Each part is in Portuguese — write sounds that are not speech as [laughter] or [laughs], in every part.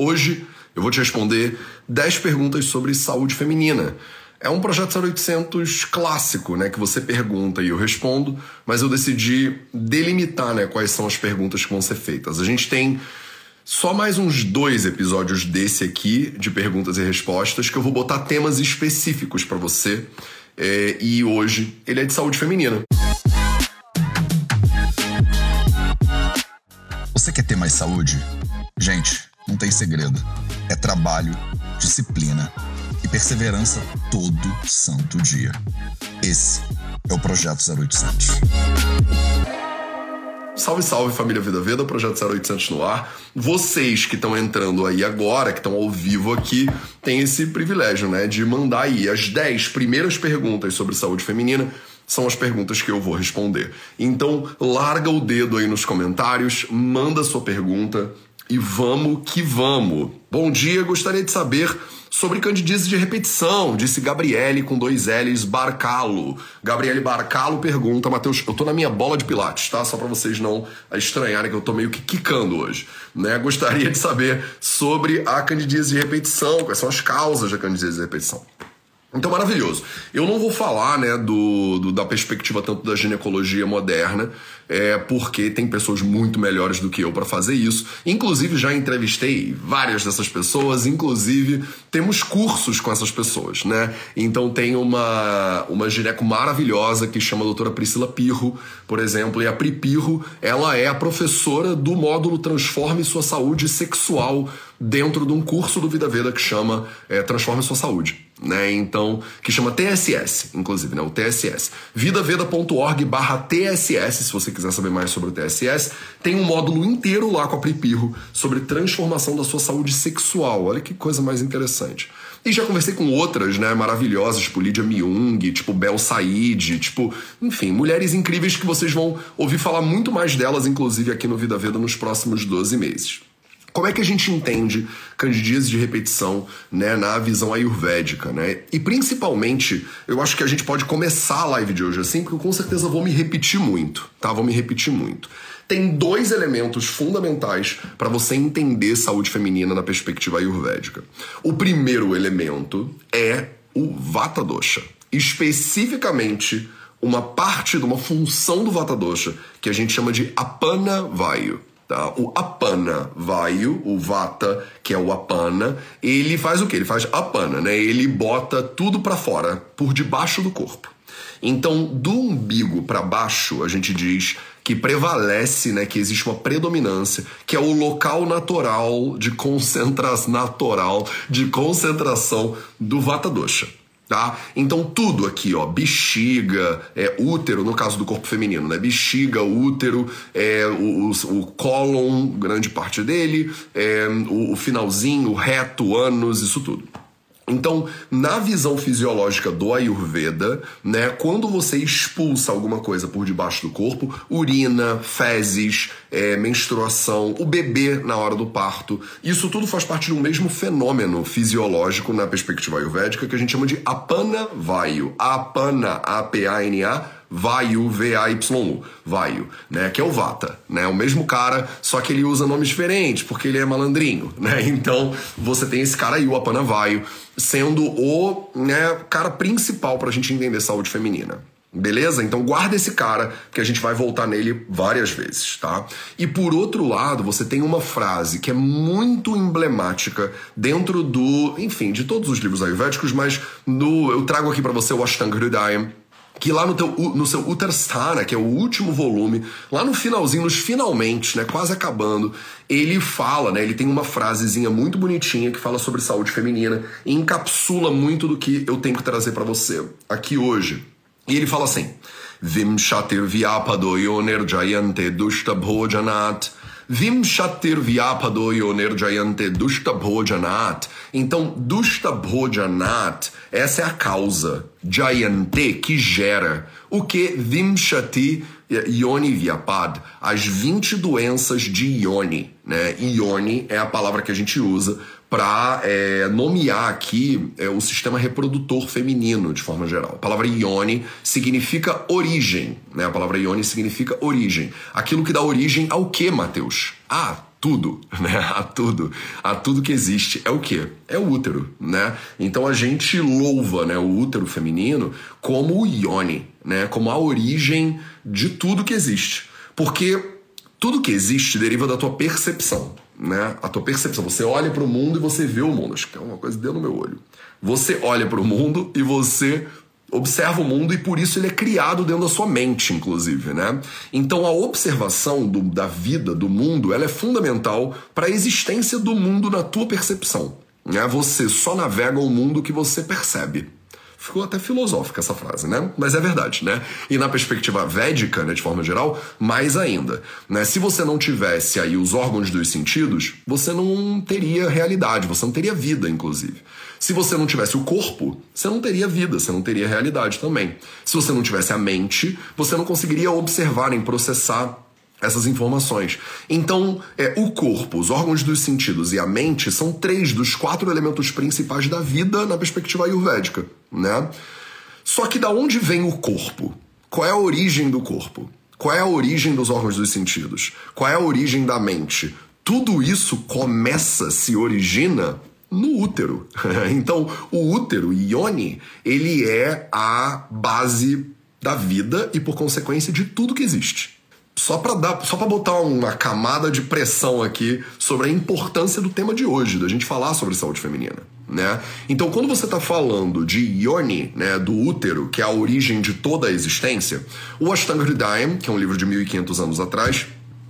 Hoje eu vou te responder 10 perguntas sobre saúde feminina. É um projeto 0800 clássico, né, que você pergunta e eu respondo, mas eu decidi delimitar, né, quais são as perguntas que vão ser feitas. A gente tem só mais uns dois episódios desse aqui, de perguntas e respostas, que eu vou botar temas específicos para você. É, e hoje ele é de saúde feminina. Você quer ter mais saúde? Gente, não tem segredo. É trabalho, disciplina e perseverança todo santo dia. Esse é o Projeto 0800. Salve, salve família Vida Veda, Projeto 0800 no ar. Vocês que estão entrando aí agora, que estão ao vivo aqui, têm esse privilégio, né, de mandar aí as 10 primeiras perguntas sobre saúde feminina. São as perguntas que eu vou responder. Então, larga o dedo aí nos comentários, manda sua pergunta e vamos que vamos. Bom dia, gostaria de saber sobre candidíase de repetição, disse Gabriele com dois L's Barcalo. Gabriele Barcalo pergunta, Matheus, eu tô na minha bola de pilates, tá? Só para vocês não estranharem que eu tô meio que quicando hoje, né? Gostaria de saber sobre a candidíase de repetição, quais são as causas da candidíase de repetição. Então, maravilhoso. Eu não vou falar né, do, do, da perspectiva tanto da ginecologia moderna, é, porque tem pessoas muito melhores do que eu para fazer isso. Inclusive, já entrevistei várias dessas pessoas, inclusive temos cursos com essas pessoas, né? Então, tem uma, uma gineco maravilhosa que chama a doutora Priscila Pirro, por exemplo, e a Pri Pirro, ela é a professora do módulo Transforme Sua Saúde Sexual dentro de um curso do Vida Veda que chama é, Transforme Sua Saúde né? Então, que chama TSS, inclusive, né? O TSS. vidaveda.org barra TSS, se você quiser saber mais sobre o TSS. Tem um módulo inteiro lá com a Pripirro sobre transformação da sua saúde sexual. Olha que coisa mais interessante. E já conversei com outras, né, maravilhosas, tipo Lydia Myung, tipo Bel Said, tipo, enfim, mulheres incríveis que vocês vão ouvir falar muito mais delas, inclusive aqui no Vida Veda nos próximos 12 meses. Como é que a gente entende candidíase de repetição né, na visão ayurvédica? Né? E principalmente, eu acho que a gente pode começar a live de hoje assim, porque eu com certeza vou me repetir muito, tá? Vou me repetir muito. Tem dois elementos fundamentais para você entender saúde feminina na perspectiva ayurvédica. O primeiro elemento é o Vata Dosha, especificamente uma parte de uma função do Vata Dosha que a gente chama de Apana Vayu. Tá? O apana vayu, o vata, que é o apana, ele faz o que? Ele faz apana, né? Ele bota tudo para fora, por debaixo do corpo. Então, do umbigo para baixo, a gente diz que prevalece, né, que existe uma predominância, que é o local natural de concentração natural de concentração do vata dosha tá? Então tudo aqui, ó, bexiga, é, útero, no caso do corpo feminino, né? Bexiga, útero, é, o, o, o cólon, grande parte dele, é, o, o finalzinho, o reto, ânus, isso tudo. Então, na visão fisiológica do Ayurveda, né, quando você expulsa alguma coisa por debaixo do corpo, urina, fezes, é, menstruação, o bebê na hora do parto, isso tudo faz parte de um mesmo fenômeno fisiológico na perspectiva ayurvédica que a gente chama de apana vayu. Apana, A-P-A-N-A, Vayu, V-A-Y-U, Vayu, né? Que é o Vata, né? O mesmo cara, só que ele usa nomes diferentes, porque ele é malandrinho, [laughs] né? Então, você tem esse cara aí, o Apanavayu, sendo o né, cara principal pra gente entender saúde feminina. Beleza? Então guarda esse cara, que a gente vai voltar nele várias vezes, tá? E por outro lado, você tem uma frase que é muito emblemática dentro do, enfim, de todos os livros ayurvédicos, mas no, eu trago aqui para você o Ashtanga Hridayam, que lá no, teu, no seu Uttarstana, que é o último volume, lá no finalzinho, nos finalmente, né, quase acabando, ele fala, né, ele tem uma frasezinha muito bonitinha que fala sobre saúde feminina e encapsula muito do que eu tenho que trazer para você aqui hoje. E ele fala assim: Vimshatir vyapado yoner jayante dushta bhojanat Vimshatir vyapado yoner jayante dushta bhojanat. Então, dushta bhojanat, essa é a causa. Jayante, que gera. O que? Vimshati Ioni Vyapad, as 20 doenças de Ioni. Né? É a palavra que a gente usa para é, nomear aqui é, o sistema reprodutor feminino, de forma geral. A palavra ione significa origem, né? A palavra ione significa origem. Aquilo que dá origem ao que, Mateus? Ah, tudo, [laughs] né? A tudo, a tudo que existe é o quê? É o útero, né? Então a gente louva, né, o útero feminino como o ione, né? Como a origem de tudo que existe, porque tudo que existe deriva da tua percepção, né? A tua percepção. Você olha para o mundo e você vê o mundo. Acho que é uma coisa dentro do meu olho. Você olha para o mundo e você observa o mundo e por isso ele é criado dentro da sua mente, inclusive, né? Então a observação do, da vida, do mundo, ela é fundamental para a existência do mundo na tua percepção. Né? Você só navega o mundo que você percebe. Ficou até filosófica essa frase, né? Mas é verdade, né? E na perspectiva védica, né, de forma geral, mais ainda. Né? Se você não tivesse aí os órgãos dos sentidos, você não teria realidade, você não teria vida, inclusive. Se você não tivesse o corpo, você não teria vida, você não teria realidade também. Se você não tivesse a mente, você não conseguiria observar nem processar essas informações. Então, é, o corpo, os órgãos dos sentidos e a mente são três dos quatro elementos principais da vida na perspectiva ayurvédica, né? Só que da onde vem o corpo? Qual é a origem do corpo? Qual é a origem dos órgãos dos sentidos? Qual é a origem da mente? Tudo isso começa, se origina no útero. [laughs] então, o útero, Ione, ele é a base da vida e, por consequência, de tudo que existe. Só para dar, só para botar uma camada de pressão aqui sobre a importância do tema de hoje, da gente falar sobre saúde feminina, né? Então, quando você está falando de Ione, né, do útero, que é a origem de toda a existência, o Ashtanga Hridayam, que é um livro de 1500 anos atrás,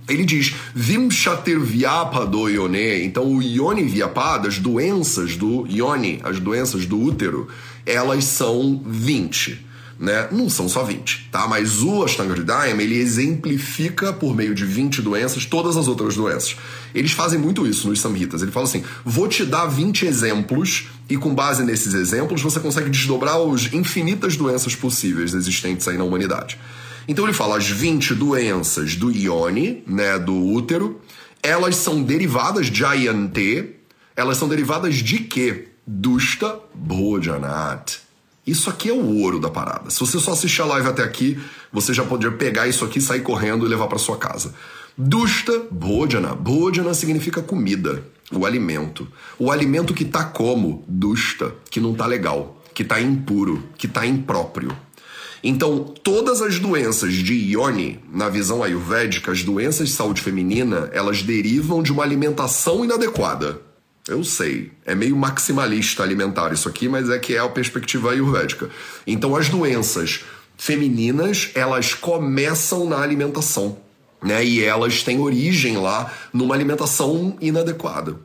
ele diz Vimshatir Vyapado Ione. Então, o Ione Vyapado, as doenças do Ione, as doenças do útero, elas são 20. Né? Não são só 20, tá? Mas o Ashtanga Hridayam, ele exemplifica por meio de 20 doenças todas as outras doenças. Eles fazem muito isso nos Samhitas. Ele fala assim: vou te dar 20 exemplos e com base nesses exemplos você consegue desdobrar as infinitas doenças possíveis existentes aí na humanidade. Então ele fala as 20 doenças do ione, né, do útero, elas são derivadas de Ayante, elas são derivadas de quê? Dusta Bhojanat. Isso aqui é o ouro da parada. Se você só assistir a live até aqui, você já poderia pegar isso aqui, sair correndo e levar para sua casa. Dusta Bhojana. Bhojana significa comida, o alimento. O alimento que tá como? Dusta, que não tá legal, que tá impuro, que tá impróprio. Então, todas as doenças de Ione, na visão ayurvédica, as doenças de saúde feminina, elas derivam de uma alimentação inadequada. Eu sei, é meio maximalista alimentar isso aqui, mas é que é a perspectiva ayurvédica. Então, as doenças femininas, elas começam na alimentação, né? E elas têm origem lá numa alimentação inadequada.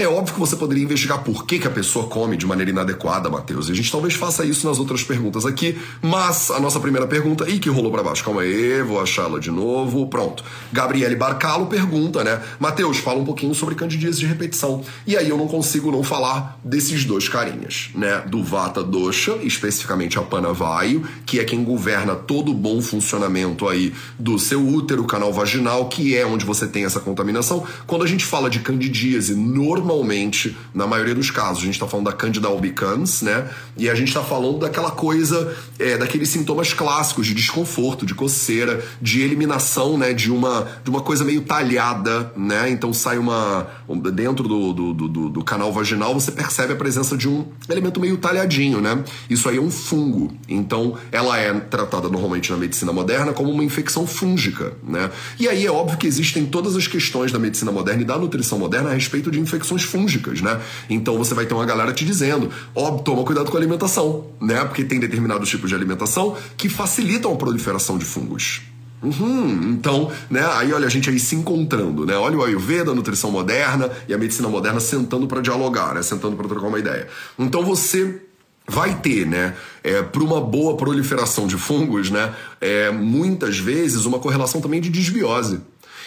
É óbvio que você poderia investigar por que, que a pessoa come de maneira inadequada, Matheus. E a gente talvez faça isso nas outras perguntas aqui, mas a nossa primeira pergunta, e que rolou para baixo, calma aí, vou achá-la de novo. Pronto. Gabriele Barcalo pergunta, né? Matheus, fala um pouquinho sobre candidíase de repetição. E aí eu não consigo não falar desses dois carinhas, né? Do Vata Dosha, especificamente a Panavaio, que é quem governa todo o bom funcionamento aí do seu útero, canal vaginal, que é onde você tem essa contaminação. Quando a gente fala de candidíase, normalmente normalmente, na maioria dos casos, a gente está falando da Candida albicans, né? E a gente está falando daquela coisa, é, daqueles sintomas clássicos de desconforto, de coceira, de eliminação, né? De uma, de uma coisa meio talhada, né? Então sai uma. Dentro do, do, do, do canal vaginal, você percebe a presença de um elemento meio talhadinho, né? Isso aí é um fungo. Então, ela é tratada normalmente na medicina moderna como uma infecção fúngica, né? E aí é óbvio que existem todas as questões da medicina moderna e da nutrição moderna a respeito de infecções fúngicas, né? Então você vai ter uma galera te dizendo, ó, oh, toma cuidado com a alimentação, né? Porque tem determinados tipos de alimentação que facilitam a proliferação de fungos. Uhum, então, né, aí olha a gente aí se encontrando, né? Olha o Ayurveda, a nutrição moderna e a medicina moderna sentando para dialogar, né? Sentando para trocar uma ideia. Então você vai ter, né, é, para uma boa proliferação de fungos, né, é, muitas vezes uma correlação também de desbiose.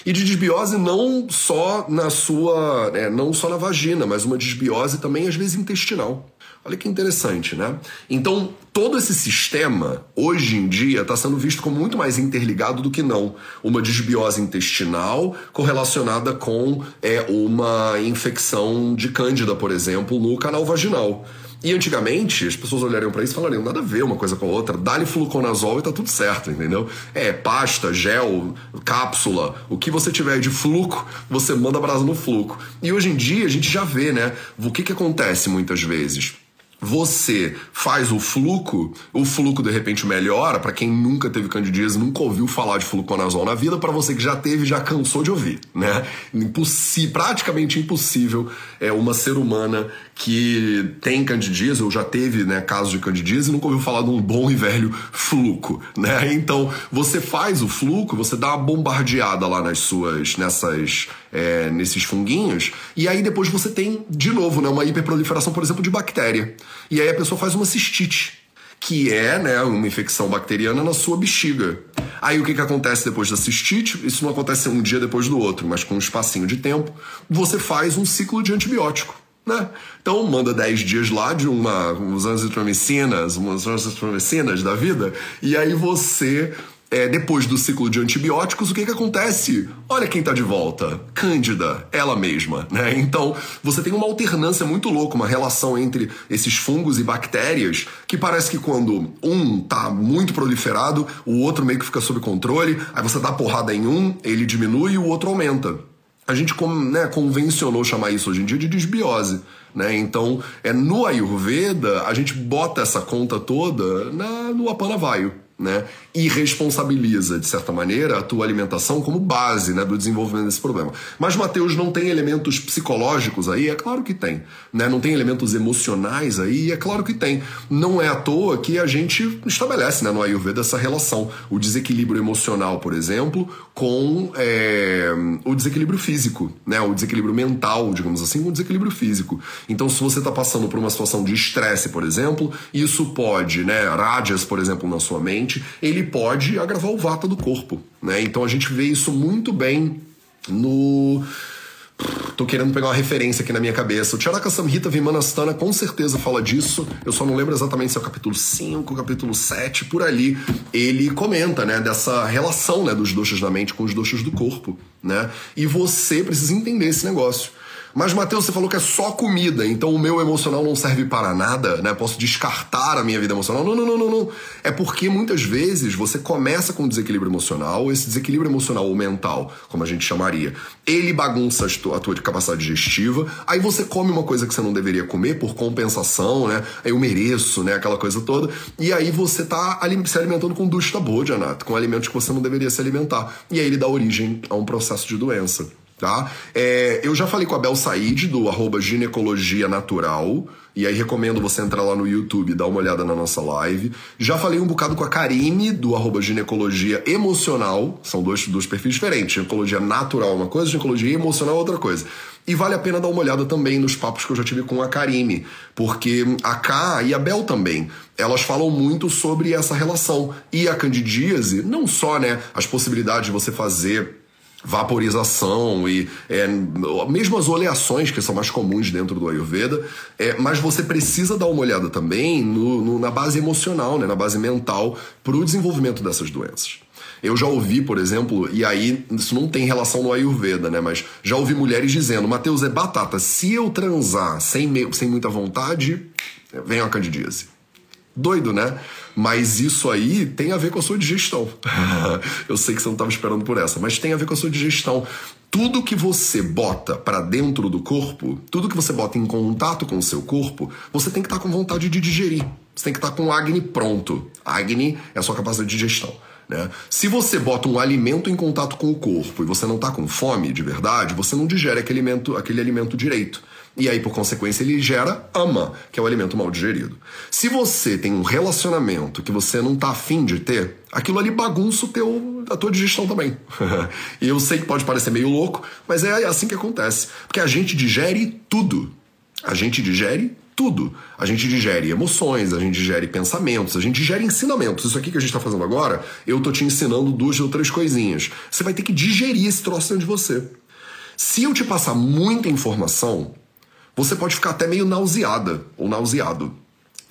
E de desbiose não só na sua, é, não só na vagina, mas uma desbiose também às vezes intestinal. Olha que interessante, né? Então, todo esse sistema, hoje em dia, está sendo visto como muito mais interligado do que não. Uma desbiose intestinal correlacionada com é, uma infecção de cândida, por exemplo, no canal vaginal. E antigamente as pessoas olhariam para isso e falariam: nada a ver uma coisa com a outra, dá-lhe fluconazol e tá tudo certo, entendeu? É pasta, gel, cápsula, o que você tiver de fluco, você manda brasa no fluco. E hoje em dia a gente já vê, né? O que, que acontece muitas vezes? Você faz o fluco, o fluco de repente melhora para quem nunca teve candidíase, nunca ouviu falar de fluconazol na vida, para você que já teve, já cansou de ouvir, né? Impossi praticamente impossível é uma ser humana que tem candidíase ou já teve, né, casos de candidíase nunca ouviu falar de um bom e velho fluco, né? Então, você faz o fluco, você dá uma bombardeada lá nas suas nessas é, nesses funguinhos e aí depois você tem de novo, né, uma hiperproliferação, por exemplo, de bactéria. E aí a pessoa faz uma cistite, que é né, uma infecção bacteriana na sua bexiga. Aí o que, que acontece depois da cistite? Isso não acontece um dia depois do outro, mas com um espacinho de tempo, você faz um ciclo de antibiótico. Né? Então manda 10 dias lá de uma, umas azitromicinas, umas azitromicinas da vida, e aí você é, depois do ciclo de antibióticos, o que, que acontece? Olha quem está de volta. Cândida, ela mesma, né? Então, você tem uma alternância muito louca, uma relação entre esses fungos e bactérias, que parece que quando um tá muito proliferado, o outro meio que fica sob controle, aí você dá porrada em um, ele diminui e o outro aumenta. A gente né, convencionou chamar isso hoje em dia de desbiose. Né? Então, é no Ayurveda, a gente bota essa conta toda na, no Apanavaio né? E responsabiliza, de certa maneira, a tua alimentação como base né, do desenvolvimento desse problema. Mas Mateus não tem elementos psicológicos aí? É claro que tem. Né? Não tem elementos emocionais aí? É claro que tem. Não é à toa que a gente estabelece né, no Ayurveda essa relação. O desequilíbrio emocional, por exemplo, com é, o desequilíbrio físico, né? o desequilíbrio mental, digamos assim, com o desequilíbrio físico. Então, se você está passando por uma situação de estresse, por exemplo, isso pode, né, rádias, por exemplo, na sua mente, ele pode agravar o vata do corpo, né? Então a gente vê isso muito bem no Tô querendo pegar uma referência aqui na minha cabeça. O Charaka Samhita Vimanastana com certeza fala disso. Eu só não lembro exatamente se é o capítulo 5, capítulo 7, por ali. Ele comenta, né, dessa relação, né, dos doshas da mente com os doshas do corpo, né? E você precisa entender esse negócio. Mas, Matheus, você falou que é só comida, então o meu emocional não serve para nada, né? Posso descartar a minha vida emocional. Não, não, não, não, não. É porque muitas vezes você começa com um desequilíbrio emocional, esse desequilíbrio emocional ou mental, como a gente chamaria, ele bagunça a tua capacidade digestiva, aí você come uma coisa que você não deveria comer por compensação, né? Eu mereço, né? Aquela coisa toda. E aí você tá se alimentando com ducha boa, Anato, com alimentos que você não deveria se alimentar. E aí ele dá origem a um processo de doença. Tá? É, eu já falei com a Bel Said, do arroba ginecologia natural, e aí recomendo você entrar lá no YouTube dar uma olhada na nossa live. Já falei um bocado com a Karine, do arroba ginecologia emocional, são dois, dois perfis diferentes, ginecologia natural é uma coisa, ginecologia emocional é outra coisa. E vale a pena dar uma olhada também nos papos que eu já tive com a Karine, porque a K e a Bel também, elas falam muito sobre essa relação. E a candidíase, não só né, as possibilidades de você fazer vaporização e é, mesmo as oleações que são mais comuns dentro do Ayurveda, é, mas você precisa dar uma olhada também no, no, na base emocional, né, na base mental, para o desenvolvimento dessas doenças. Eu já ouvi, por exemplo, e aí isso não tem relação no Ayurveda, né? Mas já ouvi mulheres dizendo: Mateus, é batata, se eu transar sem, me, sem muita vontade, vem a candidíase. Doido, né? Mas isso aí tem a ver com a sua digestão. [laughs] Eu sei que você não estava esperando por essa, mas tem a ver com a sua digestão. Tudo que você bota para dentro do corpo, tudo que você bota em contato com o seu corpo, você tem que estar tá com vontade de digerir. Você tem que estar tá com o Agni pronto. Agni é a sua capacidade de digestão. Né? Se você bota um alimento em contato com o corpo e você não está com fome de verdade, você não digere aquele alimento, aquele alimento direito. E aí, por consequência, ele gera ama, que é o alimento mal digerido. Se você tem um relacionamento que você não tá afim de ter, aquilo ali bagunça o teu, a tua digestão também. e [laughs] eu sei que pode parecer meio louco, mas é assim que acontece. Porque a gente digere tudo. A gente digere tudo. A gente digere emoções, a gente digere pensamentos, a gente digere ensinamentos. Isso aqui que a gente está fazendo agora, eu tô te ensinando duas ou três coisinhas. Você vai ter que digerir esse troço dentro de você. Se eu te passar muita informação, você pode ficar até meio nauseada ou nauseado.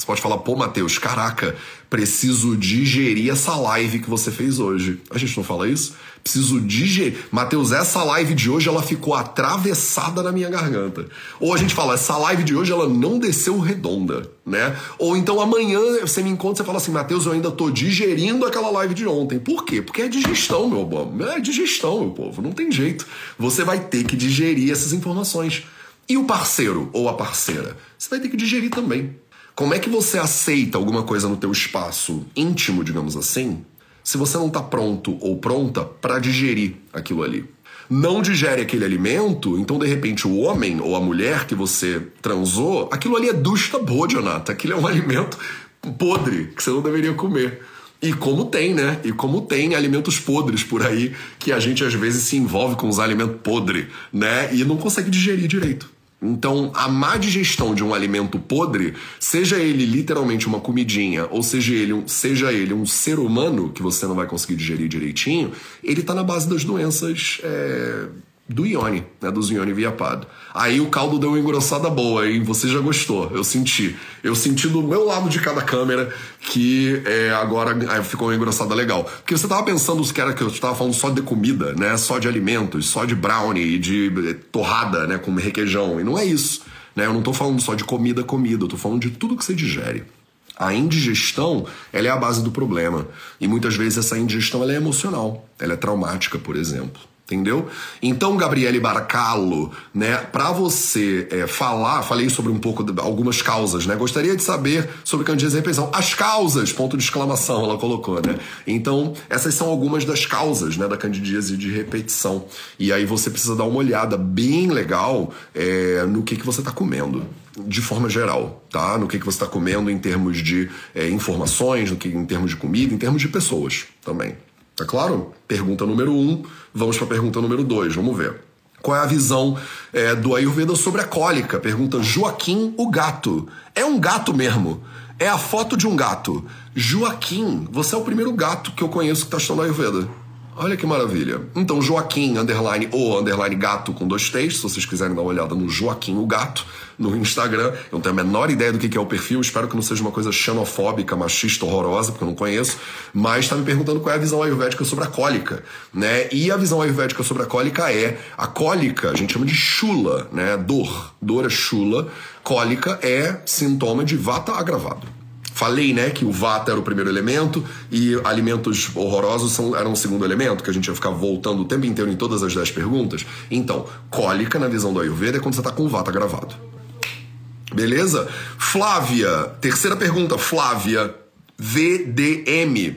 Você pode falar, pô, Matheus, caraca, preciso digerir essa live que você fez hoje. A gente não fala isso? Preciso digerir. Matheus, essa live de hoje ela ficou atravessada na minha garganta. Ou a gente fala, essa live de hoje ela não desceu redonda, né? Ou então amanhã você me encontra e fala assim, Matheus, eu ainda tô digerindo aquela live de ontem. Por quê? Porque é digestão, meu povo. É digestão, meu povo. Não tem jeito. Você vai ter que digerir essas informações. E o parceiro ou a parceira? Você vai ter que digerir também. Como é que você aceita alguma coisa no teu espaço íntimo, digamos assim, se você não está pronto ou pronta para digerir aquilo ali? Não digere aquele alimento, então de repente o homem ou a mulher que você transou, aquilo ali é dusta bodionata, aquilo é um [laughs] alimento podre que você não deveria comer. E como tem, né? E como tem alimentos podres por aí que a gente às vezes se envolve com os alimentos podres, né? E não consegue digerir direito. Então, a má digestão de um alimento podre, seja ele literalmente uma comidinha, ou seja ele um, seja ele um ser humano que você não vai conseguir digerir direitinho, ele está na base das doenças é, do Ione, né, dos Ione Viapado. Aí o caldo deu uma engrossada boa, hein? Você já gostou, eu senti. Eu senti do meu lado de cada câmera que é, agora ficou uma engrossada legal. Porque você tava pensando que era que eu estava falando só de comida, né? Só de alimentos, só de brownie e de eh, torrada, né? Com requeijão. E não é isso. Né? Eu não tô falando só de comida, comida. Eu tô falando de tudo que você digere. A indigestão, ela é a base do problema. E muitas vezes essa indigestão ela é emocional. Ela é traumática, por exemplo entendeu? Então, Gabriele Barcalo, né, para você é, falar, falei sobre um pouco de algumas causas, né? Gostaria de saber sobre candidíase e repetição. As causas, ponto de exclamação, ela colocou, né? Então, essas são algumas das causas, né, da candidíase de repetição. E aí você precisa dar uma olhada bem legal é, no que, que você está comendo de forma geral, tá? No que, que você está comendo em termos de é, informações, no que, em termos de comida, em termos de pessoas também. Tá claro? Pergunta número um. Vamos para a pergunta número dois. Vamos ver. Qual é a visão é, do Ayurveda sobre a cólica? Pergunta Joaquim o gato. É um gato mesmo. É a foto de um gato. Joaquim, você é o primeiro gato que eu conheço que está estudando Ayurveda. Olha que maravilha. Então, Joaquim, underline, ou underline gato com dois T's, se vocês quiserem dar uma olhada no Joaquim o Gato, no Instagram. Eu não tenho a menor ideia do que é o perfil, espero que não seja uma coisa xenofóbica, machista, horrorosa, porque eu não conheço, mas está me perguntando qual é a visão ayurvédica sobre a cólica, né? E a visão ayurvédica sobre a cólica é, a cólica a gente chama de chula, né? Dor. Dor é chula, cólica é sintoma de vata agravado. Falei, né, que o vata era o primeiro elemento e alimentos horrorosos são, eram o segundo elemento, que a gente ia ficar voltando o tempo inteiro em todas as dez perguntas. Então, cólica, na visão do Ayurveda, é quando você está com o vata gravado. Beleza? Flávia, terceira pergunta, Flávia, VDM.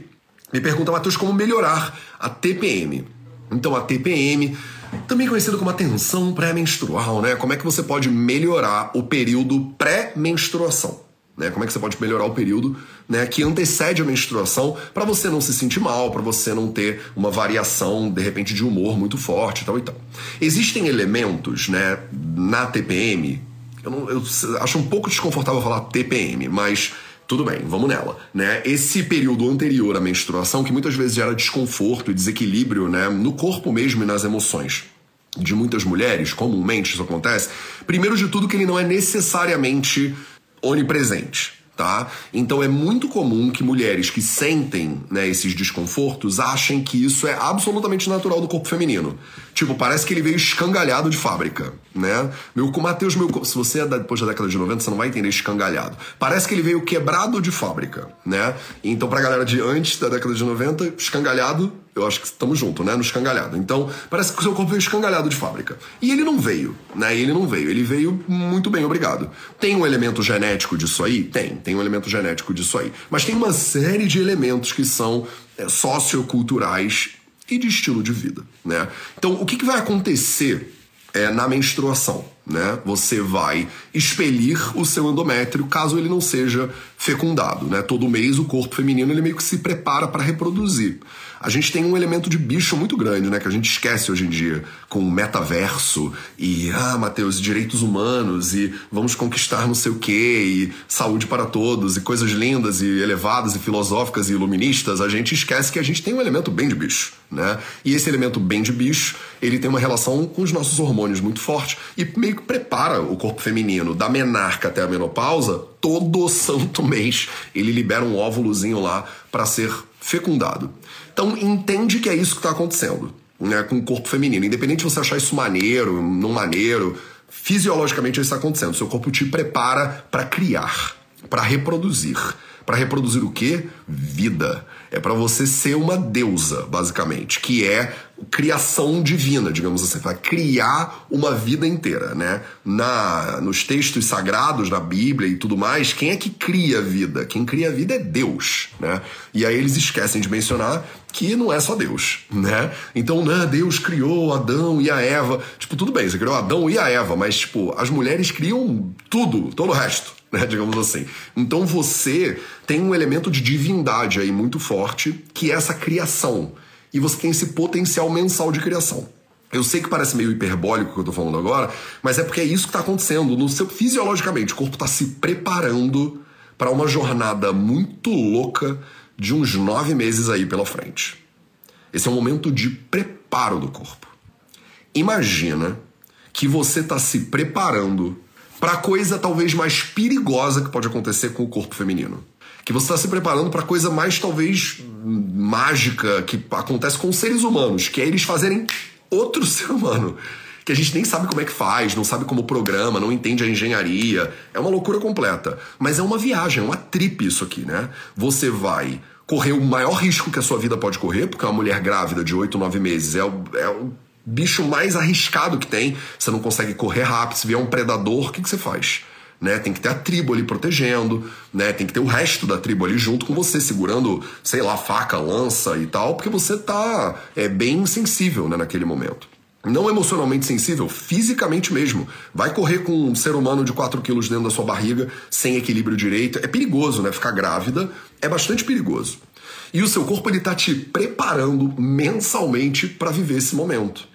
Me pergunta, Matheus, como melhorar a TPM? Então, a TPM, também conhecida como a tensão pré-menstrual, né? Como é que você pode melhorar o período pré-menstruação? Né? Como é que você pode melhorar o período né, que antecede a menstruação para você não se sentir mal, para você não ter uma variação de repente de humor muito forte tal e tal. Existem elementos né, na TPM, eu, não, eu acho um pouco desconfortável falar TPM, mas tudo bem, vamos nela. Né? Esse período anterior à menstruação, que muitas vezes gera desconforto e desequilíbrio né, no corpo mesmo e nas emoções de muitas mulheres, comumente isso acontece, primeiro de tudo que ele não é necessariamente onipresente. Tá? Então é muito comum que mulheres que sentem né, esses desconfortos achem que isso é absolutamente natural do corpo feminino. Tipo, parece que ele veio escangalhado de fábrica, né? Meu, Matheus, meu, se você é depois da década de 90, você não vai entender escangalhado. Parece que ele veio quebrado de fábrica, né? Então, pra galera de antes da década de 90, escangalhado eu acho que estamos juntos, né? No escangalhado. Então, parece que o seu corpo veio escangalhado de fábrica. E ele não veio, né? Ele não veio. Ele veio muito bem, obrigado. Tem um elemento genético disso aí? Tem. Tem um elemento genético disso aí. Mas tem uma série de elementos que são é, socioculturais e de estilo de vida, né? Então, o que, que vai acontecer é, na menstruação? Né? Você vai expelir o seu endométrio caso ele não seja fecundado, né? Todo mês o corpo feminino ele meio que se prepara para reproduzir a gente tem um elemento de bicho muito grande, né? Que a gente esquece hoje em dia, com o metaverso e, ah, Matheus, direitos humanos e vamos conquistar não sei o quê, e saúde para todos, e coisas lindas e elevadas e filosóficas e iluministas, a gente esquece que a gente tem um elemento bem de bicho, né? E esse elemento bem de bicho, ele tem uma relação com os nossos hormônios muito forte e meio ele prepara o corpo feminino da menarca até a menopausa, todo santo [laughs] mês ele libera um óvulozinho lá para ser fecundado. Então entende que é isso que está acontecendo né, com o corpo feminino. Independente de você achar isso maneiro, não maneiro, fisiologicamente isso está acontecendo. Seu corpo te prepara para criar, para reproduzir. Para reproduzir o quê? Vida. É para você ser uma deusa, basicamente, que é criação divina, digamos assim, para criar uma vida inteira, né? Na nos textos sagrados da Bíblia e tudo mais, quem é que cria a vida? Quem cria a vida é Deus, né? E aí eles esquecem de mencionar que não é só Deus, né? Então, né, Deus criou Adão e a Eva. Tipo, tudo bem, você criou Adão e a Eva, mas tipo, as mulheres criam tudo, todo o resto [laughs] né, digamos assim. Então você tem um elemento de divindade aí muito forte, que é essa criação. E você tem esse potencial mensal de criação. Eu sei que parece meio hiperbólico o que eu tô falando agora, mas é porque é isso que está acontecendo. No seu, fisiologicamente, o corpo está se preparando para uma jornada muito louca de uns nove meses aí pela frente. Esse é um momento de preparo do corpo. Imagina que você está se preparando para a coisa talvez mais perigosa que pode acontecer com o corpo feminino. Que você está se preparando para coisa mais talvez mágica que acontece com seres humanos, que é eles fazerem outro [laughs] ser humano. Que a gente nem sabe como é que faz, não sabe como programa, não entende a engenharia. É uma loucura completa. Mas é uma viagem, é uma trip isso aqui, né? Você vai correr o maior risco que a sua vida pode correr, porque uma mulher grávida de 8, 9 meses é o, é o bicho mais arriscado que tem. Você não consegue correr rápido. Se vier um predador, o que, que você faz? Né? Tem que ter a tribo ali protegendo, né? Tem que ter o resto da tribo ali junto com você, segurando, sei lá, faca, lança e tal, porque você tá é, bem sensível né, naquele momento. Não emocionalmente sensível, fisicamente mesmo. Vai correr com um ser humano de 4 quilos dentro da sua barriga, sem equilíbrio direito. É perigoso, né? Ficar grávida é bastante perigoso. E o seu corpo ele tá te preparando mensalmente para viver esse momento.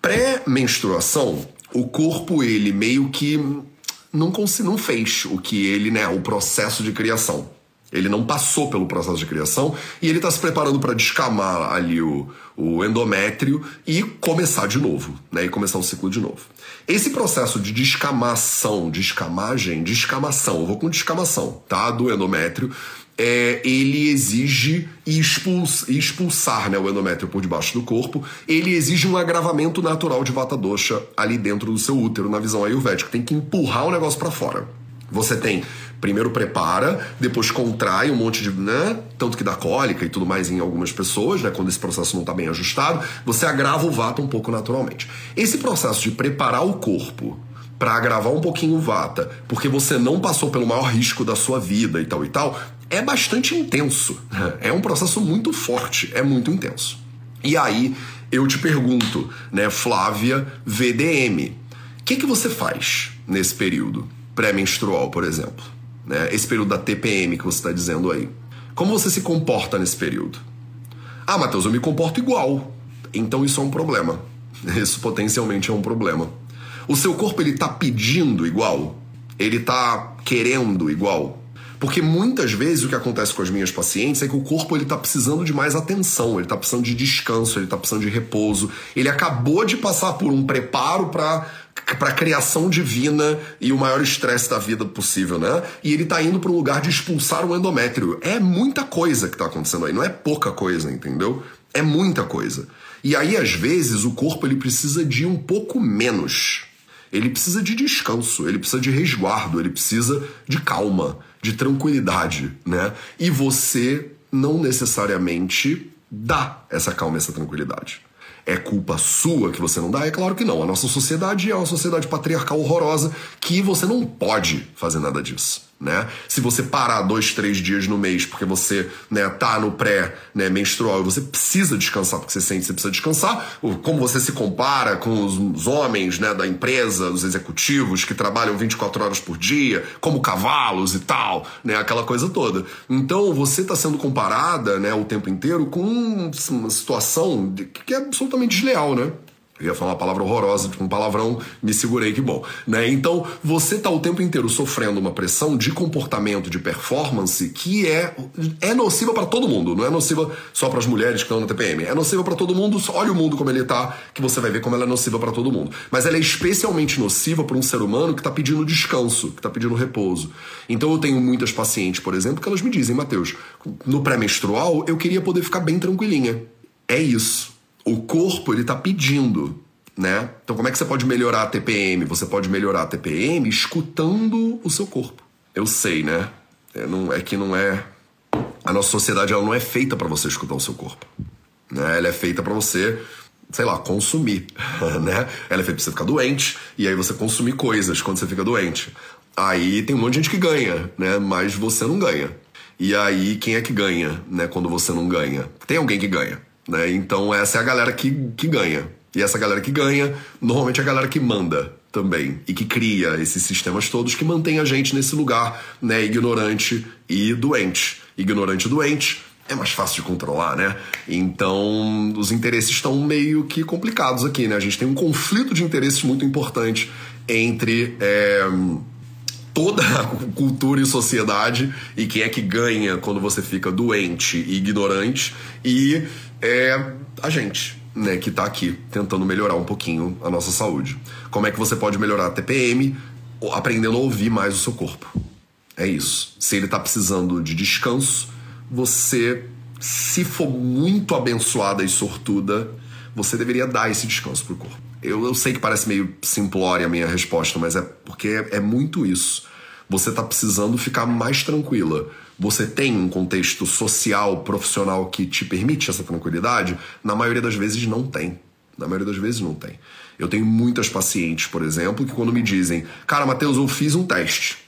Pré-menstruação, o corpo ele meio que não, não fez o que ele, né, o processo de criação. Ele não passou pelo processo de criação e ele está se preparando para descamar ali o, o endométrio e começar de novo, né? E começar o ciclo de novo. Esse processo de descamação, descamagem, descamação, eu vou com descamação, tá? Do endométrio, é, ele exige expulsar né, o endométrio por debaixo do corpo, ele exige um agravamento natural de vata dosha ali dentro do seu útero, na visão ayurvédica. Tem que empurrar o negócio para fora. Você tem primeiro prepara, depois contrai um monte de. Né, tanto que dá cólica e tudo mais em algumas pessoas, né, quando esse processo não está bem ajustado, você agrava o vata um pouco naturalmente. Esse processo de preparar o corpo para agravar um pouquinho o vata, porque você não passou pelo maior risco da sua vida e tal e tal, é bastante intenso. É um processo muito forte, é muito intenso. E aí eu te pergunto, né, Flávia VDM, o que, que você faz nesse período pré-menstrual, por exemplo? Né, esse período da TPM que você está dizendo aí. Como você se comporta nesse período? Ah, Matheus, eu me comporto igual. Então isso é um problema. [laughs] Isso potencialmente é um problema. O seu corpo ele tá pedindo igual? Ele tá querendo igual? Porque muitas vezes o que acontece com as minhas pacientes é que o corpo ele tá precisando de mais atenção, ele tá precisando de descanso, ele tá precisando de repouso. Ele acabou de passar por um preparo para para criação divina e o maior estresse da vida possível, né? E ele tá indo para um lugar de expulsar o endométrio. É muita coisa que tá acontecendo aí, não é pouca coisa, entendeu? É muita coisa. E aí às vezes o corpo ele precisa de um pouco menos. Ele precisa de descanso, ele precisa de resguardo, ele precisa de calma, de tranquilidade, né? E você não necessariamente dá essa calma, essa tranquilidade. É culpa sua que você não dá? É claro que não. A nossa sociedade é uma sociedade patriarcal horrorosa que você não pode fazer nada disso né? Se você parar dois, três dias no mês porque você né, tá no pré-menstrual né, e você precisa descansar porque você sente que você precisa descansar, como você se compara com os, homens né, da empresa, os executivos que trabalham 24 horas por dia, como cavalos e tal, né, aquela coisa toda. Então você está sendo comparada né, o tempo inteiro com uma situação que é absolutamente desleal, né? Eu ia falar uma palavra horrorosa, tipo um palavrão, me segurei, que bom. Né? Então, você tá o tempo inteiro sofrendo uma pressão de comportamento, de performance, que é, é nociva para todo mundo. Não é nociva só para as mulheres que estão na TPM. É nociva para todo mundo. Olha o mundo como ele tá, que você vai ver como ela é nociva para todo mundo. Mas ela é especialmente nociva para um ser humano que tá pedindo descanso, que tá pedindo repouso. Então, eu tenho muitas pacientes, por exemplo, que elas me dizem, Matheus, no pré-menstrual eu queria poder ficar bem tranquilinha. É isso o corpo ele está pedindo, né? Então como é que você pode melhorar a TPM? Você pode melhorar a TPM escutando o seu corpo. Eu sei, né? É, não, é que não é a nossa sociedade ela não é feita para você escutar o seu corpo, né? Ela é feita para você sei lá, consumir, [laughs] né? Ela é feita pra você ficar doente e aí você consumir coisas quando você fica doente. Aí tem um monte de gente que ganha, né? Mas você não ganha. E aí quem é que ganha, né? Quando você não ganha? Tem alguém que ganha. Né? Então essa é a galera que, que ganha. E essa galera que ganha, normalmente é a galera que manda também e que cria esses sistemas todos que mantém a gente nesse lugar, né, ignorante e doente. Ignorante e doente é mais fácil de controlar, né? Então, os interesses estão meio que complicados aqui, né? A gente tem um conflito de interesses muito importante entre é, toda a cultura e sociedade e quem é que ganha quando você fica doente e ignorante e é a gente, né, que está aqui tentando melhorar um pouquinho a nossa saúde. Como é que você pode melhorar a TPM? Aprendendo a ouvir mais o seu corpo. É isso. Se ele está precisando de descanso, você, se for muito abençoada e sortuda, você deveria dar esse descanso pro corpo. Eu, eu sei que parece meio simplória a minha resposta, mas é porque é, é muito isso. Você está precisando ficar mais tranquila você tem um contexto social, profissional que te permite essa tranquilidade? Na maioria das vezes não tem. Na maioria das vezes não tem. Eu tenho muitas pacientes, por exemplo, que quando me dizem, cara, Matheus, eu fiz um teste.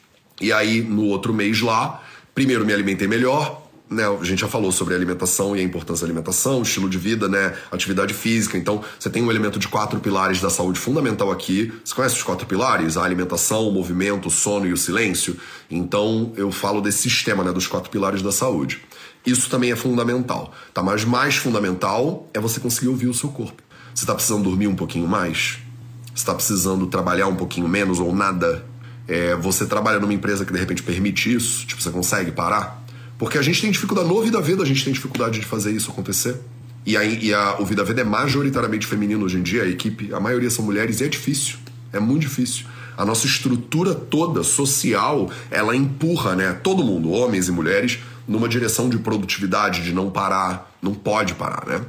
E aí, no outro mês lá, primeiro me alimentei melhor, né, a gente já falou sobre alimentação e a importância da alimentação, estilo de vida, né, atividade física. Então, você tem um elemento de quatro pilares da saúde fundamental aqui. Você conhece os quatro pilares? A alimentação, o movimento, o sono e o silêncio. Então, eu falo desse sistema, né, dos quatro pilares da saúde. Isso também é fundamental, tá? Mas mais fundamental é você conseguir ouvir o seu corpo. Você está precisando dormir um pouquinho mais? Você está precisando trabalhar um pouquinho menos ou nada? É, você trabalha numa empresa que de repente permite isso? Tipo, você consegue parar? Porque a gente tem dificuldade, no Vida Veda a gente tem dificuldade de fazer isso acontecer. E, a, e a, o Vida Veda é majoritariamente feminino hoje em dia, a equipe, a maioria são mulheres, e é difícil. É muito difícil. A nossa estrutura toda social, ela empurra, né, todo mundo, homens e mulheres, numa direção de produtividade, de não parar, não pode parar, né?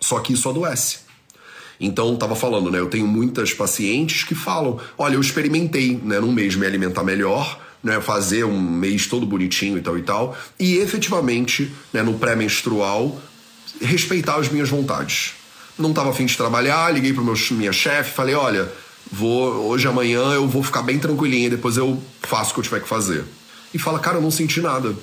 Só que isso adoece. Então, estava falando, né? Eu tenho muitas pacientes que falam: olha, eu experimentei, né, num mês me alimentar melhor, né, fazer um mês todo bonitinho e tal e tal, e efetivamente, né, no pré-menstrual, respeitar as minhas vontades. Não estava afim de trabalhar, liguei para minha chefe, falei, olha, vou hoje amanhã eu vou ficar bem tranquilinha, depois eu faço o que eu tiver que fazer. E fala, cara, eu não senti nada.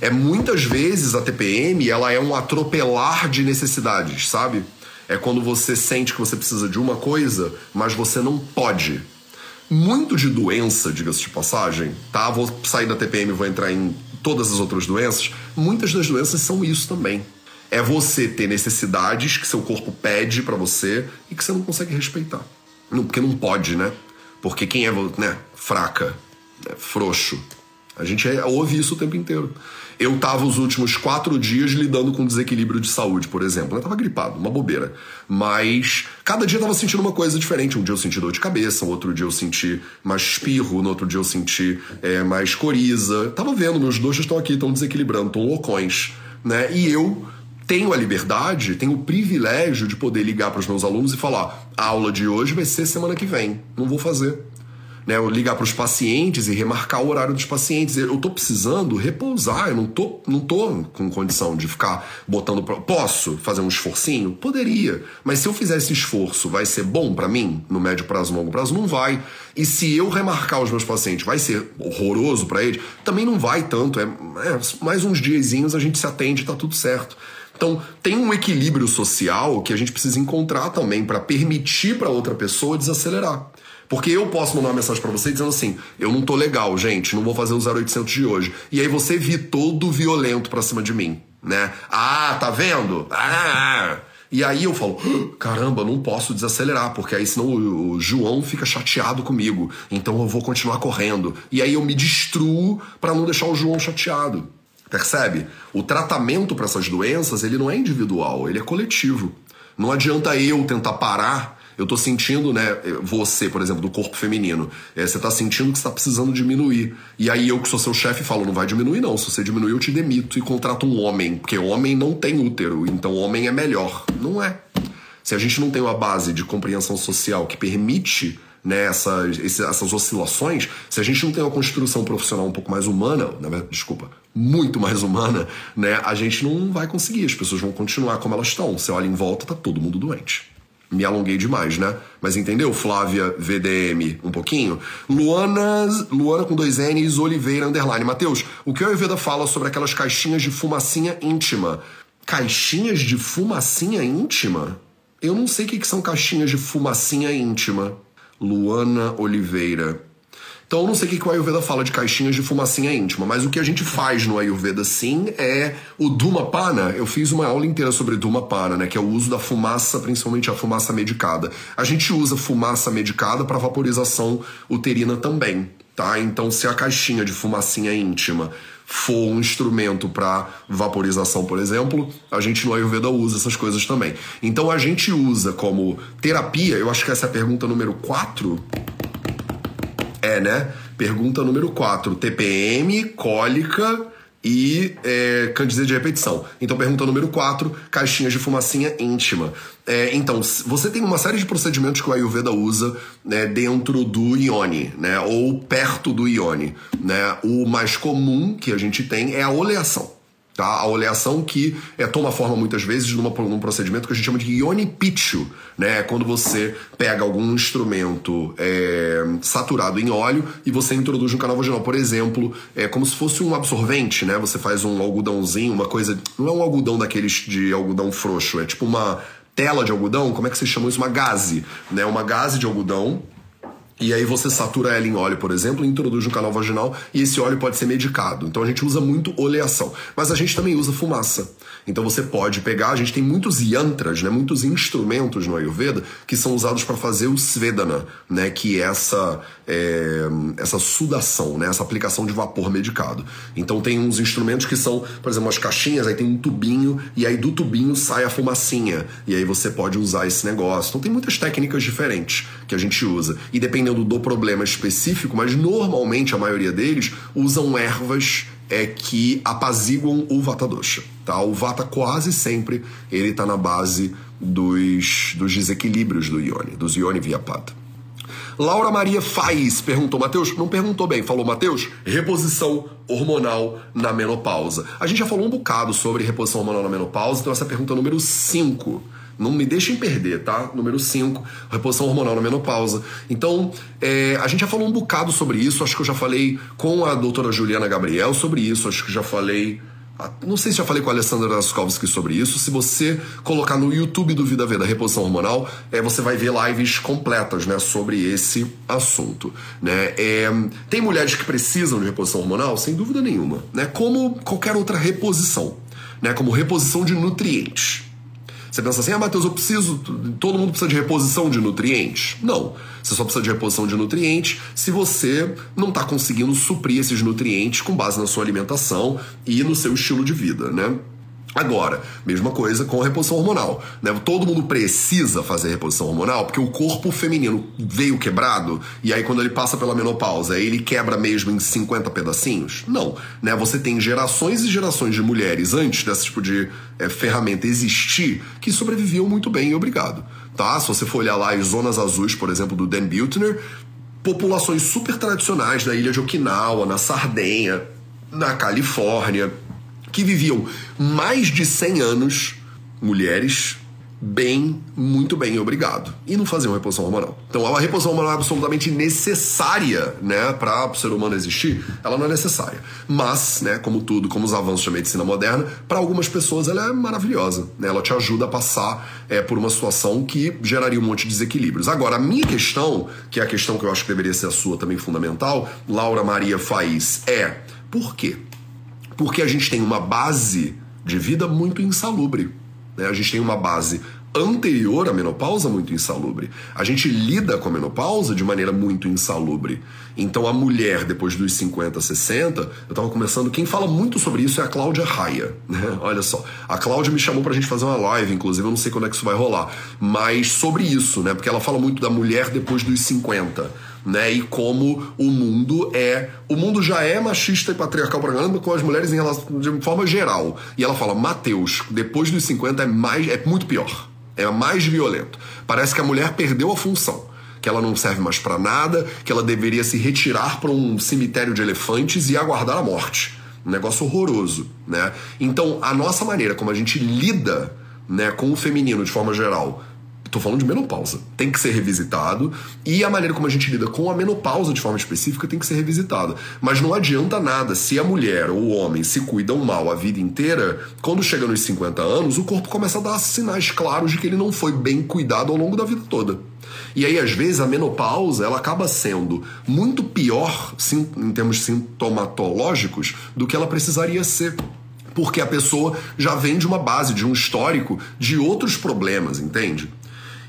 É muitas vezes a TPM, ela é um atropelar de necessidades, sabe? É quando você sente que você precisa de uma coisa, mas você não pode muito de doença, diga-se de passagem, tá? Vou sair da TPM e vou entrar em todas as outras doenças. Muitas das doenças são isso também. É você ter necessidades que seu corpo pede para você e que você não consegue respeitar. Não, porque não pode, né? Porque quem é né, fraca, né, frouxo, a gente é, ouve isso o tempo inteiro. Eu tava os últimos quatro dias lidando com desequilíbrio de saúde, por exemplo. Eu tava gripado, uma bobeira. Mas cada dia eu tava sentindo uma coisa diferente. Um dia eu senti dor de cabeça, um outro dia eu senti mais espirro, no outro dia eu senti é, mais coriza. Tava vendo, meus dois estão aqui, estão desequilibrando, estão loucões. Né? E eu tenho a liberdade, tenho o privilégio de poder ligar para os meus alunos e falar: a aula de hoje vai ser semana que vem. Não vou fazer né, ligar para os pacientes e remarcar o horário dos pacientes. Eu estou precisando repousar, eu não tô, não tô com condição de ficar botando. Posso fazer um esforcinho? Poderia, mas se eu fizer esse esforço, vai ser bom para mim no médio prazo, longo prazo? Não vai. E se eu remarcar os meus pacientes, vai ser horroroso para eles? Também não vai tanto. É, é mais uns diazinhos a gente se atende, tá tudo certo. Então, tem um equilíbrio social que a gente precisa encontrar também para permitir para outra pessoa desacelerar. Porque eu posso mandar uma mensagem para você dizendo assim: eu não tô legal, gente, não vou fazer o 0800 de hoje. E aí você vir todo violento pra cima de mim, né? Ah, tá vendo? Ah, E aí eu falo, "Ah, caramba, não posso desacelerar, porque aí senão o João fica chateado comigo. Então eu vou continuar correndo. E aí eu me destruo para não deixar o João chateado. Percebe? O tratamento para essas doenças, ele não é individual, ele é coletivo. Não adianta eu tentar parar. Eu tô sentindo, né, você, por exemplo, do corpo feminino, é, você tá sentindo que você tá precisando diminuir. E aí eu, que sou seu chefe, falo, não vai diminuir não. Se você diminuir, eu te demito e contrato um homem. Porque homem não tem útero, então homem é melhor. Não é. Se a gente não tem uma base de compreensão social que permite né, essas, essas oscilações, se a gente não tem uma construção profissional um pouco mais humana, na verdade, desculpa, muito mais humana, né, a gente não vai conseguir. As pessoas vão continuar como elas estão. Você olha em volta, tá todo mundo doente. Me alonguei demais, né? Mas entendeu? Flávia VDM, um pouquinho. Luana, Luana com dois N's, Oliveira, underline. Matheus, o que o Ayurveda fala sobre aquelas caixinhas de fumacinha íntima? Caixinhas de fumacinha íntima? Eu não sei o que que são caixinhas de fumacinha íntima. Luana Oliveira. Então eu não sei o que o Ayurveda fala de caixinhas de fumacinha íntima, mas o que a gente faz no Ayurveda sim é o Dhumapana. Eu fiz uma aula inteira sobre Dhumapana, né, que é o uso da fumaça, principalmente a fumaça medicada. A gente usa fumaça medicada para vaporização uterina também, tá? Então se a caixinha de fumacinha íntima for um instrumento para vaporização, por exemplo, a gente no Ayurveda usa essas coisas também. Então a gente usa como terapia, eu acho que essa é a pergunta número 4. É, né? Pergunta número 4. TPM, cólica e é, de repetição. Então, pergunta número 4, caixinhas de fumacinha íntima. É, então, você tem uma série de procedimentos que o Ayurveda usa né, dentro do ione, né? Ou perto do ione. Né? O mais comum que a gente tem é a oleação. Tá? A oleação que é, toma forma muitas vezes numa, num procedimento que a gente chama de ionipichu, né? É Quando você pega algum instrumento é, saturado em óleo e você introduz no canal vaginal, por exemplo, é como se fosse um absorvente, né? Você faz um algodãozinho, uma coisa. Não é um algodão daqueles de algodão frouxo, é tipo uma tela de algodão, como é que vocês chamam isso? Uma gaze, né? Uma gaze de algodão e aí você satura ela em óleo, por exemplo, introduz no canal vaginal e esse óleo pode ser medicado. Então a gente usa muito oleação. Mas a gente também usa fumaça. Então você pode pegar, a gente tem muitos yantras, né, muitos instrumentos no Ayurveda que são usados para fazer o Svedana, né, que é essa, é, essa sudação, né, essa aplicação de vapor medicado. Então tem uns instrumentos que são, por exemplo, as caixinhas, aí tem um tubinho e aí do tubinho sai a fumacinha. E aí você pode usar esse negócio. Então tem muitas técnicas diferentes que a gente usa. E dependendo do problema específico, mas normalmente a maioria deles usam ervas é que apaziguam o Vata Dosha. Tá? O Vata quase sempre ele está na base dos, dos desequilíbrios do Ione, dos Ione Vyapata. Laura Maria Faz perguntou, Matheus, não perguntou bem, falou, Matheus, reposição hormonal na menopausa. A gente já falou um bocado sobre reposição hormonal na menopausa, então essa é pergunta número 5. Não me deixem perder, tá? Número 5, reposição hormonal na menopausa. Então, é, a gente já falou um bocado sobre isso, acho que eu já falei com a doutora Juliana Gabriel sobre isso, acho que já falei Não sei se já falei com a Alessandra Raskovski sobre isso. Se você colocar no YouTube do Vida Veda Reposição Hormonal, é, você vai ver lives completas né, sobre esse assunto. Né? É, tem mulheres que precisam de reposição hormonal? Sem dúvida nenhuma. Né? Como qualquer outra reposição. Né? Como reposição de nutrientes. Você pensa assim, ah, Matheus, eu preciso. Todo mundo precisa de reposição de nutrientes? Não. Você só precisa de reposição de nutrientes se você não está conseguindo suprir esses nutrientes com base na sua alimentação e no seu estilo de vida, né? Agora, mesma coisa com a reposição hormonal. Né? Todo mundo precisa fazer reposição hormonal porque o corpo feminino veio quebrado e aí quando ele passa pela menopausa, ele quebra mesmo em 50 pedacinhos? Não. Né? Você tem gerações e gerações de mulheres antes desse tipo de é, ferramenta existir que sobreviviam muito bem obrigado. Tá? Se você for olhar lá as zonas azuis, por exemplo, do Dan Buettner, populações super tradicionais na ilha de Okinawa, na Sardenha, na Califórnia, que viviam mais de 100 anos, mulheres, bem, muito bem, obrigado. E não faziam reposição hormonal. Então, a reposição hormonal é absolutamente necessária, né, para o ser humano existir. Ela não é necessária. Mas, né, como tudo, como os avanços da medicina moderna, para algumas pessoas ela é maravilhosa. Né? Ela te ajuda a passar é, por uma situação que geraria um monte de desequilíbrios. Agora, a minha questão, que é a questão que eu acho que deveria ser a sua também fundamental, Laura Maria Faiz, é por quê? Porque a gente tem uma base de vida muito insalubre. Né? A gente tem uma base anterior à menopausa muito insalubre. A gente lida com a menopausa de maneira muito insalubre. Então a mulher, depois dos 50, 60, eu estava começando, quem fala muito sobre isso é a Cláudia Raia. Né? Olha só, a Cláudia me chamou pra gente fazer uma live, inclusive, eu não sei quando é que isso vai rolar, mas sobre isso, né? Porque ela fala muito da mulher depois dos 50 né? E como o mundo é. O mundo já é machista e patriarcal pra caramba com as mulheres em relação, de forma geral. E ela fala: Mateus, depois dos 50 é, mais, é muito pior. É mais violento. Parece que a mulher perdeu a função. Que ela não serve mais para nada, que ela deveria se retirar para um cemitério de elefantes e aguardar a morte. Um negócio horroroso, né? Então, a nossa maneira como a gente lida né, com o feminino de forma geral Tô falando de menopausa. Tem que ser revisitado. E a maneira como a gente lida com a menopausa de forma específica tem que ser revisitada. Mas não adianta nada se a mulher ou o homem se cuidam mal a vida inteira, quando chega nos 50 anos, o corpo começa a dar sinais claros de que ele não foi bem cuidado ao longo da vida toda. E aí, às vezes, a menopausa ela acaba sendo muito pior em termos sintomatológicos do que ela precisaria ser porque a pessoa já vem de uma base, de um histórico de outros problemas, entende?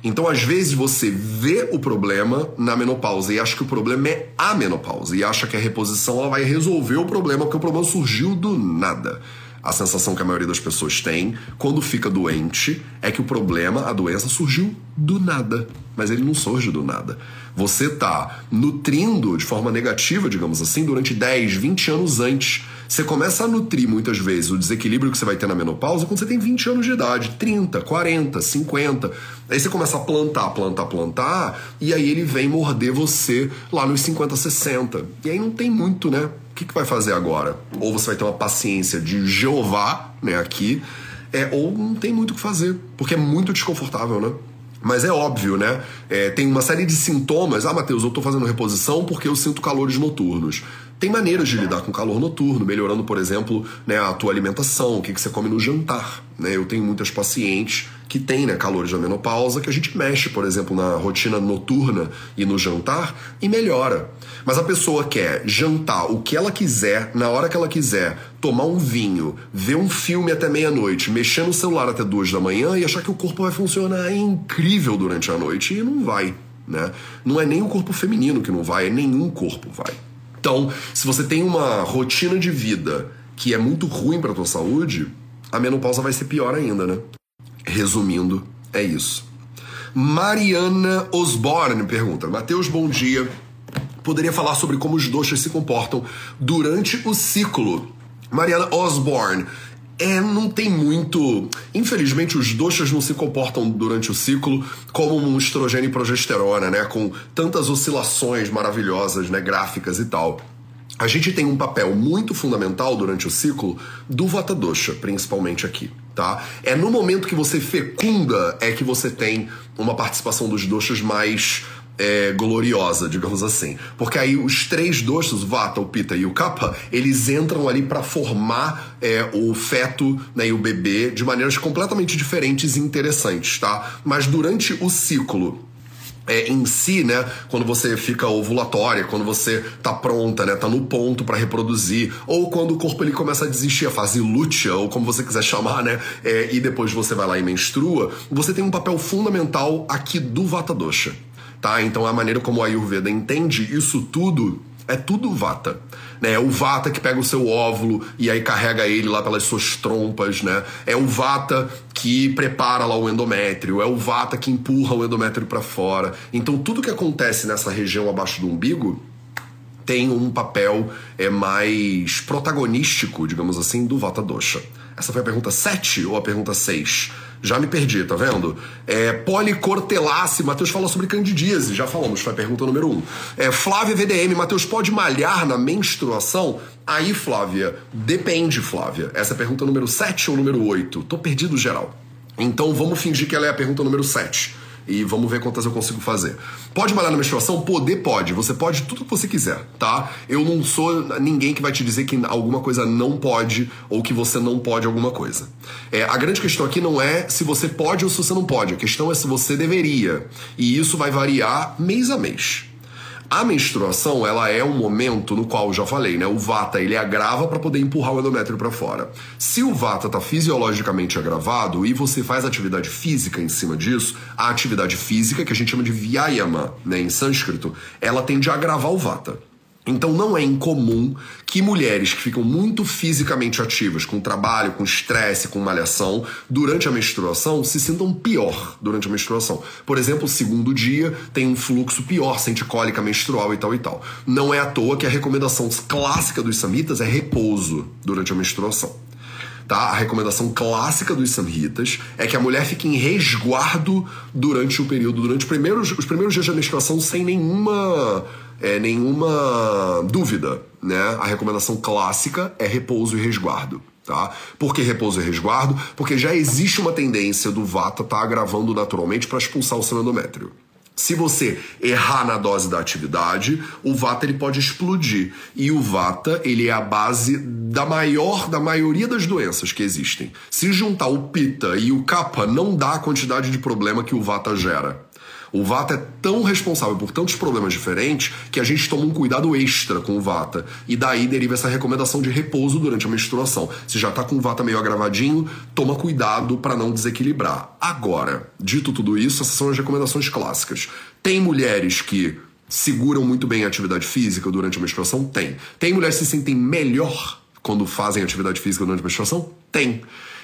Então, às vezes, você vê o problema na menopausa e acha que o problema é a menopausa e acha que a reposição ela vai resolver o problema, porque o problema surgiu do nada. A sensação que a maioria das pessoas tem quando fica doente é que o problema, a doença, surgiu do nada. Mas ele não surge do nada. Você está nutrindo de forma negativa, digamos assim, durante 10, 20 anos antes você começa a nutrir muitas vezes o desequilíbrio que você vai ter na menopausa quando você tem 20 anos de idade, 30, 40, 50. Aí você começa a plantar, plantar, plantar, e aí ele vem morder você lá nos 50, 60. E aí não tem muito, né? O que, que vai fazer agora? Ou você vai ter uma paciência de Jeová, né, aqui, é, ou não tem muito o que fazer, porque é muito desconfortável, né? Mas é óbvio, né? É, tem uma série de sintomas. Ah, Matheus, eu tô fazendo reposição porque eu sinto calores noturnos. Tem maneiras de lidar com calor noturno, melhorando, por exemplo, né, a tua alimentação, o que, que você come no jantar. Né? Eu tenho muitas pacientes que têm né, calores da menopausa que a gente mexe, por exemplo, na rotina noturna e no jantar e melhora. Mas a pessoa quer jantar o que ela quiser, na hora que ela quiser, tomar um vinho, ver um filme até meia-noite, mexer no celular até duas da manhã e achar que o corpo vai funcionar incrível durante a noite e não vai. Né? Não é nem o corpo feminino que não vai, é nenhum corpo vai. Então, se você tem uma rotina de vida que é muito ruim para tua saúde, a menopausa vai ser pior ainda, né? Resumindo, é isso. Mariana Osborne pergunta: Mateus, bom dia. Poderia falar sobre como os doxas se comportam durante o ciclo? Mariana Osborne, é, não tem muito. Infelizmente, os doxas não se comportam durante o ciclo como um estrogênio e progesterona, né? Com tantas oscilações maravilhosas, né? Gráficas e tal. A gente tem um papel muito fundamental durante o ciclo do Vata Dosha, principalmente aqui, tá? É no momento que você fecunda é que você tem uma participação dos doshas mais é, gloriosa, digamos assim. Porque aí os três doshas, o Vata, o Pitta e o Kapha, eles entram ali para formar é, o feto né, e o bebê de maneiras completamente diferentes e interessantes, tá? Mas durante o ciclo é, em si, né, quando você fica ovulatória, quando você tá pronta, né, tá no ponto para reproduzir, ou quando o corpo ele começa a desistir, a fase lútea, ou como você quiser chamar, né, é, e depois você vai lá e menstrua, você tem um papel fundamental aqui do Vata Dosha tá? Então a maneira como a Ayurveda entende isso tudo é tudo vata. Né? É o vata que pega o seu óvulo e aí carrega ele lá pelas suas trompas, né? É o vata que prepara lá o endométrio, é o vata que empurra o endométrio para fora. Então tudo que acontece nessa região abaixo do umbigo tem um papel é mais protagonístico, digamos assim, do vata dosha. Essa foi a pergunta 7 ou a pergunta 6? Já me perdi, tá vendo? É, policortelace, Matheus fala sobre candidíase, já falamos, foi a pergunta número 1. Um. É, Flávia VDM, Matheus, pode malhar na menstruação? Aí, Flávia, depende, Flávia. Essa é a pergunta número 7 ou número 8? Tô perdido geral. Então vamos fingir que ela é a pergunta número 7 e vamos ver quantas eu consigo fazer. Pode malhar na menstruação? Poder pode. Você pode tudo que você quiser, tá? Eu não sou ninguém que vai te dizer que alguma coisa não pode ou que você não pode alguma coisa. É, a grande questão aqui não é se você pode ou se você não pode. A questão é se você deveria. E isso vai variar mês a mês. A menstruação, ela é um momento no qual, já falei, né, o vata ele agrava para poder empurrar o endométrio para fora. Se o vata está fisiologicamente agravado e você faz atividade física em cima disso, a atividade física, que a gente chama de vyayama, né, em sânscrito, ela tende a agravar o vata. Então não é incomum que mulheres que ficam muito fisicamente ativas, com trabalho, com estresse, com malhação, durante a menstruação, se sintam pior durante a menstruação. Por exemplo, o segundo dia tem um fluxo pior, sente cólica menstrual e tal e tal. Não é à toa que a recomendação clássica dos samitas é repouso durante a menstruação. Tá? A recomendação clássica dos samhitas é que a mulher fique em resguardo durante o período, durante os primeiros, os primeiros dias da menstruação, sem nenhuma é, nenhuma dúvida, né? A recomendação clássica é repouso e resguardo. Tá? Por que repouso e resguardo? Porque já existe uma tendência do vata estar tá agravando naturalmente para expulsar o seu endométrio. Se você errar na dose da atividade, o vata ele pode explodir. E o vata, ele é a base da maior da maioria das doenças que existem. Se juntar o pita e o kapha, não dá a quantidade de problema que o vata gera. O Vata é tão responsável por tantos problemas diferentes que a gente toma um cuidado extra com o Vata. E daí deriva essa recomendação de repouso durante a menstruação. Se já tá com o Vata meio agravadinho, toma cuidado para não desequilibrar. Agora, dito tudo isso, essas são as recomendações clássicas. Tem mulheres que seguram muito bem a atividade física durante a menstruação? Tem. Tem mulheres que se sentem melhor quando fazem atividade física durante a menstruação? Tem.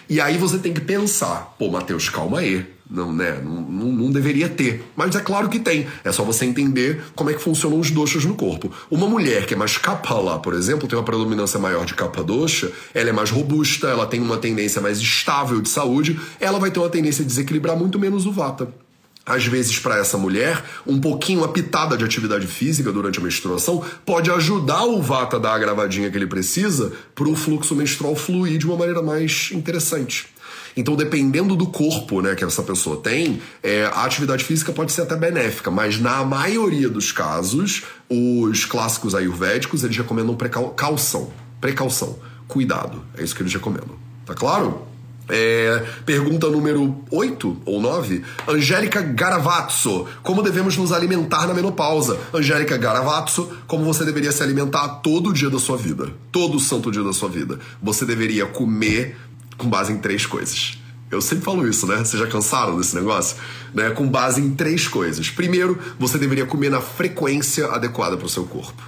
E aí você tem que pensar, pô, Matheus, calma aí. Não, né? Não, não, não, deveria ter. Mas é claro que tem. É só você entender como é que funcionam os doxas no corpo. Uma mulher que é mais lá, por exemplo, tem uma predominância maior de capa doxa, ela é mais robusta, ela tem uma tendência mais estável de saúde, ela vai ter uma tendência a desequilibrar muito menos o vata às vezes para essa mulher, um pouquinho uma pitada de atividade física durante a menstruação pode ajudar o vata a dar a gravadinha que ele precisa para o fluxo menstrual fluir de uma maneira mais interessante. Então, dependendo do corpo né, que essa pessoa tem, é, a atividade física pode ser até benéfica, mas na maioria dos casos, os clássicos ayurvédicos eles recomendam precaução. Precaução. Cuidado. É isso que eles recomendam. Tá claro? É, pergunta número 8 ou 9. Angélica Garavazzo. Como devemos nos alimentar na menopausa? Angélica Garavazzo, como você deveria se alimentar todo dia da sua vida. Todo santo dia da sua vida. Você deveria comer com base em três coisas. Eu sempre falo isso, né? Vocês já cansaram desse negócio? Né? Com base em três coisas. Primeiro, você deveria comer na frequência adequada para o seu corpo.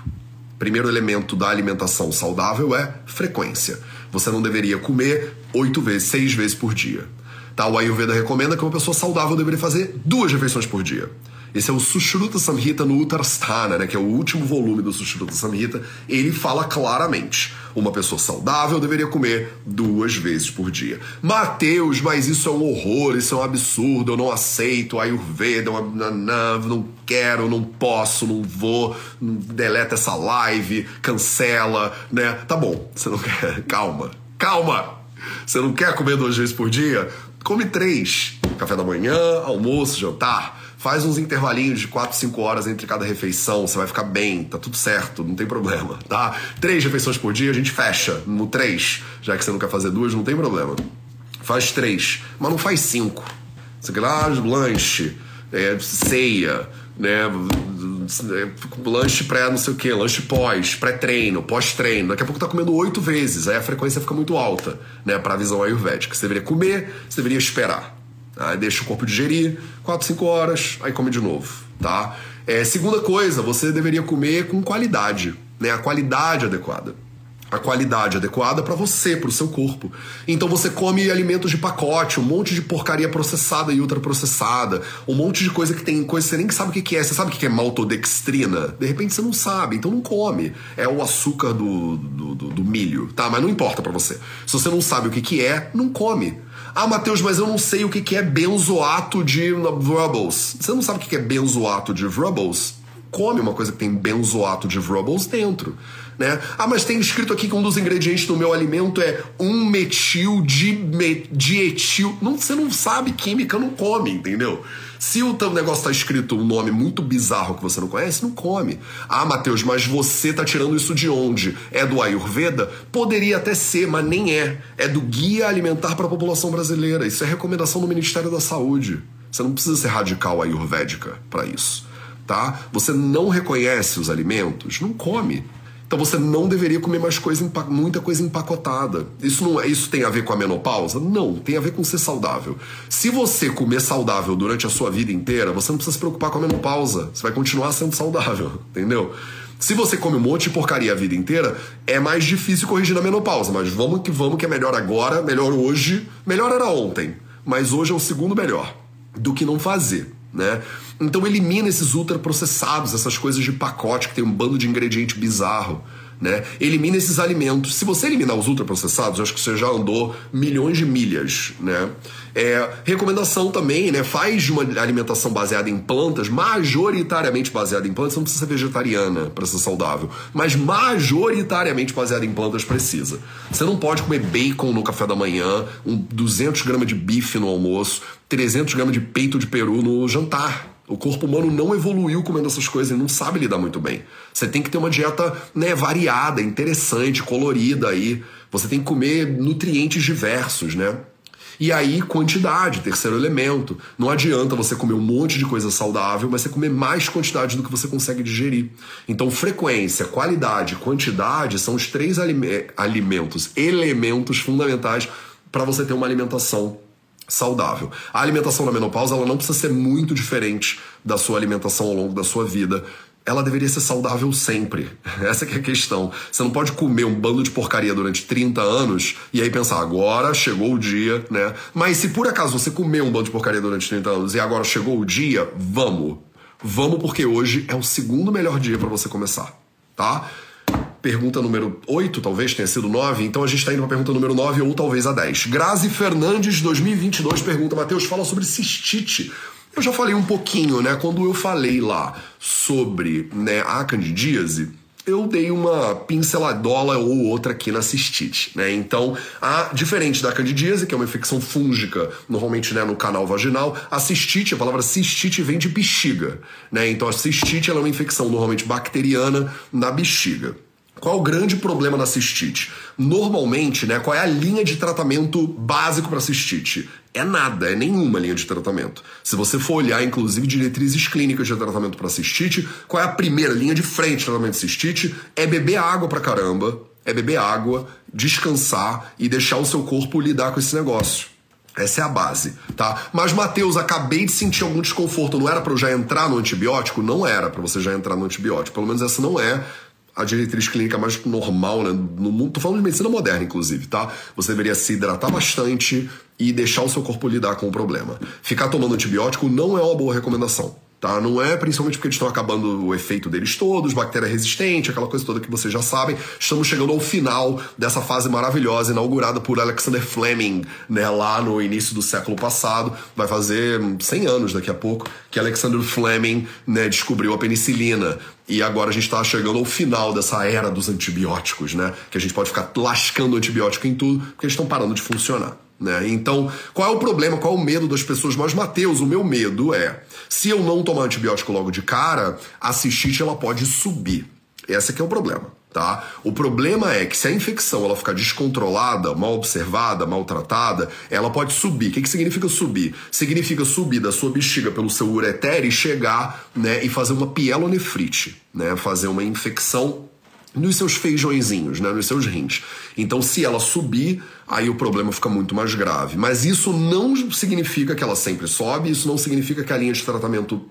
Primeiro elemento da alimentação saudável é frequência. Você não deveria comer oito vezes, seis vezes por dia. Tá? O Ayurveda recomenda que uma pessoa saudável deveria fazer duas refeições por dia. Esse é o Sushruta Samhita no Uttarasthana, né, que é o último volume do Sushruta Samhita. Ele fala claramente: uma pessoa saudável deveria comer duas vezes por dia. Mateus, mas isso é um horror, isso é um absurdo, eu não aceito. Ayurveda, uma, não, não quero, não posso, não vou, deleta essa live, cancela, né? Tá bom, você não quer. [laughs] Calma, calma! Você não quer comer duas vezes por dia? Come três. Café da manhã, almoço, jantar faz uns intervalinhos de 4, 5 horas entre cada refeição, você vai ficar bem, tá tudo certo, não tem problema, tá? Três refeições por dia, a gente fecha no três, já que você não quer fazer duas, não tem problema. Faz três, mas não faz cinco. Quer lá, lanche, é, ceia, né? Lanche pré, não sei o que, lanche pós, pré-treino, pós-treino. Daqui a pouco tá comendo oito vezes, aí a frequência fica muito alta, né? Pra visão ayurvédica. Você deveria comer, você deveria esperar. Aí deixa o corpo digerir, 4, 5 horas, aí come de novo, tá? É, segunda coisa, você deveria comer com qualidade, né? A qualidade adequada. A qualidade adequada para você, para o seu corpo. Então você come alimentos de pacote, um monte de porcaria processada e ultraprocessada, um monte de coisa que tem coisa que você nem sabe o que é. Você sabe o que é maltodextrina? De repente você não sabe, então não come. É o açúcar do, do, do, do milho, tá? Mas não importa para você. Se você não sabe o que é, não come. Ah, Matheus, mas eu não sei o que é benzoato de Vrubbles. Você não sabe o que é benzoato de Vrubbles? Come uma coisa que tem benzoato de Vrubbles dentro. Né? Ah, mas tem escrito aqui que um dos ingredientes do meu alimento é um metil dietil. Não, você não sabe química, não come, entendeu? Se o teu negócio tá escrito um nome muito bizarro que você não conhece, não come. Ah, Matheus, mas você tá tirando isso de onde? É do Ayurveda? Poderia até ser, mas nem é. É do Guia Alimentar para a População Brasileira. Isso é recomendação do Ministério da Saúde. Você não precisa ser radical ayurvédica para isso. tá? Você não reconhece os alimentos, não come. Então você não deveria comer mais coisa, muita coisa empacotada. Isso não é, isso tem a ver com a menopausa? Não, tem a ver com ser saudável. Se você comer saudável durante a sua vida inteira, você não precisa se preocupar com a menopausa. Você vai continuar sendo saudável, [laughs] entendeu? Se você come um monte de porcaria a vida inteira, é mais difícil corrigir na menopausa. Mas vamos que vamos, que é melhor agora, melhor hoje. Melhor era ontem, mas hoje é o segundo melhor do que não fazer, né? Então elimina esses ultraprocessados, essas coisas de pacote que tem um bando de ingrediente bizarro. Né? Elimina esses alimentos. Se você eliminar os ultraprocessados, acho que você já andou milhões de milhas, né? É, recomendação também, né? Faz de uma alimentação baseada em plantas, majoritariamente baseada em plantas, você não precisa ser vegetariana para ser saudável, mas majoritariamente baseada em plantas precisa. Você não pode comer bacon no café da manhã, um 200 gramas de bife no almoço, 300 gramas de peito de peru no jantar. O corpo humano não evoluiu comendo essas coisas e não sabe lidar muito bem. Você tem que ter uma dieta né, variada, interessante, colorida aí. Você tem que comer nutrientes diversos, né? E aí, quantidade, terceiro elemento. Não adianta você comer um monte de coisa saudável, mas você comer mais quantidade do que você consegue digerir. Então, frequência, qualidade, quantidade são os três alimentos, elementos fundamentais para você ter uma alimentação saudável. A alimentação na menopausa ela não precisa ser muito diferente da sua alimentação ao longo da sua vida. Ela deveria ser saudável sempre. [laughs] Essa é a questão. Você não pode comer um bando de porcaria durante 30 anos e aí pensar, agora chegou o dia, né? Mas se por acaso você comer um bando de porcaria durante 30 anos e agora chegou o dia, vamos. Vamos porque hoje é o segundo melhor dia para você começar, tá? Pergunta número 8, talvez tenha sido 9, então a gente está indo para a pergunta número 9 ou talvez a 10. Grazi Fernandes, 2022, pergunta: Matheus, fala sobre cistite. Eu já falei um pouquinho, né? Quando eu falei lá sobre né, a candidíase, eu dei uma pinceladola ou outra aqui na cistite, né? Então, a, diferente da candidíase, que é uma infecção fúngica, normalmente né, no canal vaginal, a cistite, a palavra cistite vem de bexiga, né? Então, a cistite é uma infecção normalmente bacteriana na bexiga. Qual o grande problema da cistite? Normalmente, né, qual é a linha de tratamento básico para cistite? É nada, é nenhuma linha de tratamento. Se você for olhar, inclusive, diretrizes clínicas de tratamento para cistite, qual é a primeira linha de frente de tratamento de cistite? É beber água pra caramba, é beber água, descansar e deixar o seu corpo lidar com esse negócio. Essa é a base, tá? Mas, Matheus, acabei de sentir algum desconforto. Não era para eu já entrar no antibiótico? Não era para você já entrar no antibiótico. Pelo menos essa não é a diretriz clínica mais normal, né? No mundo, tô falando de medicina moderna, inclusive, tá? Você deveria se hidratar bastante e deixar o seu corpo lidar com o problema. Ficar tomando antibiótico não é uma boa recomendação. Tá? Não é principalmente porque eles estão acabando o efeito deles todos, bactéria resistente, aquela coisa toda que vocês já sabem. Estamos chegando ao final dessa fase maravilhosa inaugurada por Alexander Fleming, né, lá no início do século passado. Vai fazer 100 anos daqui a pouco que Alexander Fleming né, descobriu a penicilina. E agora a gente está chegando ao final dessa era dos antibióticos, né? Que a gente pode ficar lascando antibiótico em tudo porque eles estão parando de funcionar. Né? Então, qual é o problema? Qual é o medo das pessoas? Mas, Mateus, o meu medo é: se eu não tomar antibiótico logo de cara, a cistite ela pode subir. Esse que é o problema. Tá? O problema é que se a infecção ela ficar descontrolada, mal observada, maltratada, ela pode subir. O que, que significa subir? Significa subir da sua bexiga pelo seu ureter e chegar né, e fazer uma pielonefrite, né, fazer uma infecção nos seus feijõezinhos, né, nos seus rins. Então, se ela subir, aí o problema fica muito mais grave. Mas isso não significa que ela sempre sobe, isso não significa que a linha de tratamento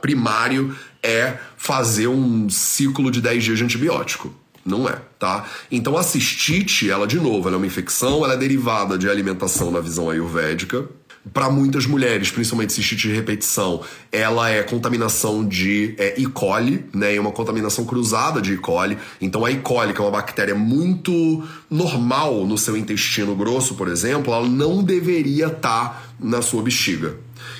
primário é fazer um ciclo de 10 dias de antibiótico. Não é, tá? Então a cistite, ela de novo, ela é uma infecção, ela é derivada de alimentação na visão ayurvédica, para muitas mulheres, principalmente cistite de repetição, ela é contaminação de é, E. coli, né? É uma contaminação cruzada de E. coli. Então a E. coli, que é uma bactéria muito normal no seu intestino grosso, por exemplo, ela não deveria estar tá na sua bexiga.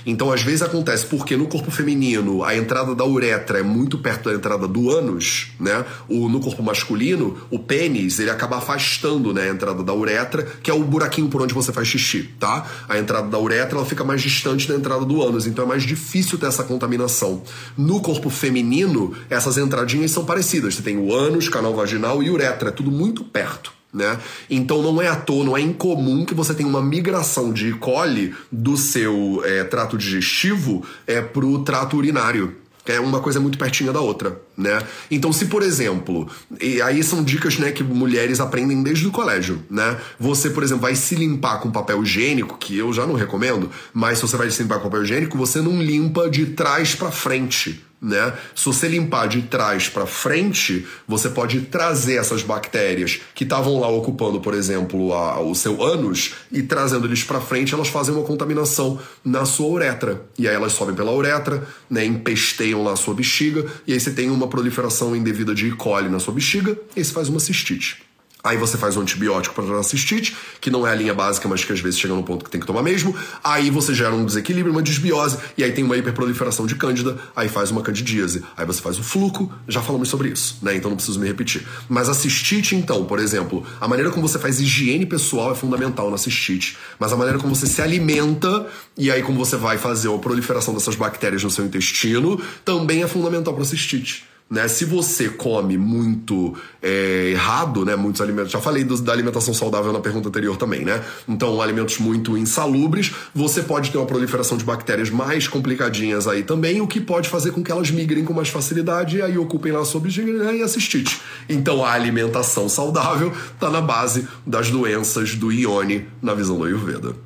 Então, às vezes acontece porque no corpo feminino a entrada da uretra é muito perto da entrada do ânus, né? O, no corpo masculino, o pênis, ele acaba afastando né, a entrada da uretra, que é o buraquinho por onde você faz xixi, tá? A entrada da uretra ela fica mais distante da entrada do ânus, então é mais difícil ter essa contaminação. No corpo feminino, essas entradinhas são parecidas. Você tem o ânus, canal vaginal e uretra, é tudo muito perto. Né? Então não é à toa, não é incomum que você tenha uma migração de E. coli do seu é, trato digestivo é, para o trato urinário. É uma coisa muito pertinha da outra, né? Então, se por exemplo, e aí são dicas, né, que mulheres aprendem desde o colégio, né? Você, por exemplo, vai se limpar com papel higiênico, que eu já não recomendo, mas se você vai se limpar com papel higiênico, você não limpa de trás para frente, né? Se você limpar de trás para frente, você pode trazer essas bactérias que estavam lá ocupando, por exemplo, a, o seu ânus e trazendo eles para frente, elas fazem uma contaminação na sua uretra. E aí elas sobem pela uretra, né, empesteiam lá a sua bexiga, e aí você tem uma proliferação indevida de E. coli na sua bexiga, e aí você faz uma cistite. Aí você faz um antibiótico para cistite, que não é a linha básica, mas que às vezes chega no ponto que tem que tomar mesmo. Aí você gera um desequilíbrio, uma desbiose, e aí tem uma hiperproliferação de cândida, aí faz uma candidíase. Aí você faz o fluco, já falamos sobre isso, né? Então não preciso me repetir. Mas a cistite, então, por exemplo, a maneira como você faz higiene pessoal é fundamental na cistite. Mas a maneira como você se alimenta, e aí como você vai fazer a proliferação dessas bactérias no seu intestino, também é fundamental para cistite. Né? Se você come muito é, errado, né? Muitos alimentos. Já falei do, da alimentação saudável na pergunta anterior também, né? Então, alimentos muito insalubres, você pode ter uma proliferação de bactérias mais complicadinhas aí também, o que pode fazer com que elas migrem com mais facilidade e aí ocupem lá sobre né? e a cistite. Então, a alimentação saudável está na base das doenças do Ione na visão do Ayurveda.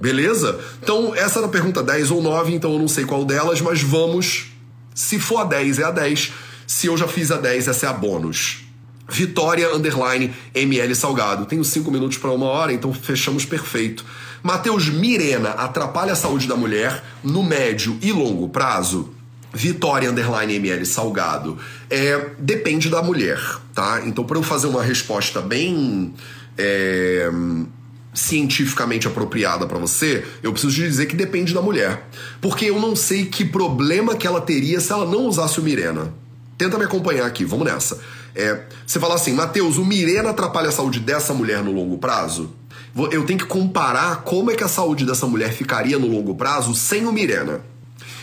Beleza? Então, essa era a pergunta 10 ou 9, então eu não sei qual delas, mas vamos. Se for a 10, é a 10. Se eu já fiz a 10, essa é a bônus. Vitória underline ML Salgado. Tenho 5 minutos para uma hora, então fechamos perfeito. Matheus Mirena atrapalha a saúde da mulher no médio e longo prazo? Vitória underline ML Salgado. É, depende da mulher, tá? Então, para eu fazer uma resposta bem. É, cientificamente apropriada para você, eu preciso dizer que depende da mulher. Porque eu não sei que problema que ela teria se ela não usasse o Mirena. Tenta me acompanhar aqui, vamos nessa. É, você fala assim, Mateus, o Mirena atrapalha a saúde dessa mulher no longo prazo? Eu tenho que comparar como é que a saúde dessa mulher ficaria no longo prazo sem o Mirena.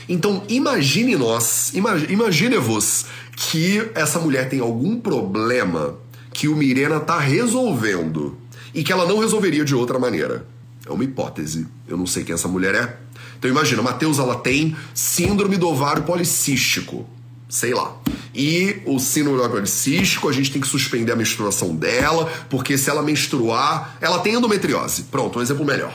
Então imagine nós, imagine-vos que essa mulher tem algum problema que o Mirena tá resolvendo e que ela não resolveria de outra maneira. É uma hipótese. Eu não sei quem essa mulher é. Então imagina, Mateus ela tem síndrome do ovário policístico sei lá. E o síndrome policístico, a gente tem que suspender a menstruação dela, porque se ela menstruar, ela tem endometriose. Pronto, um exemplo melhor.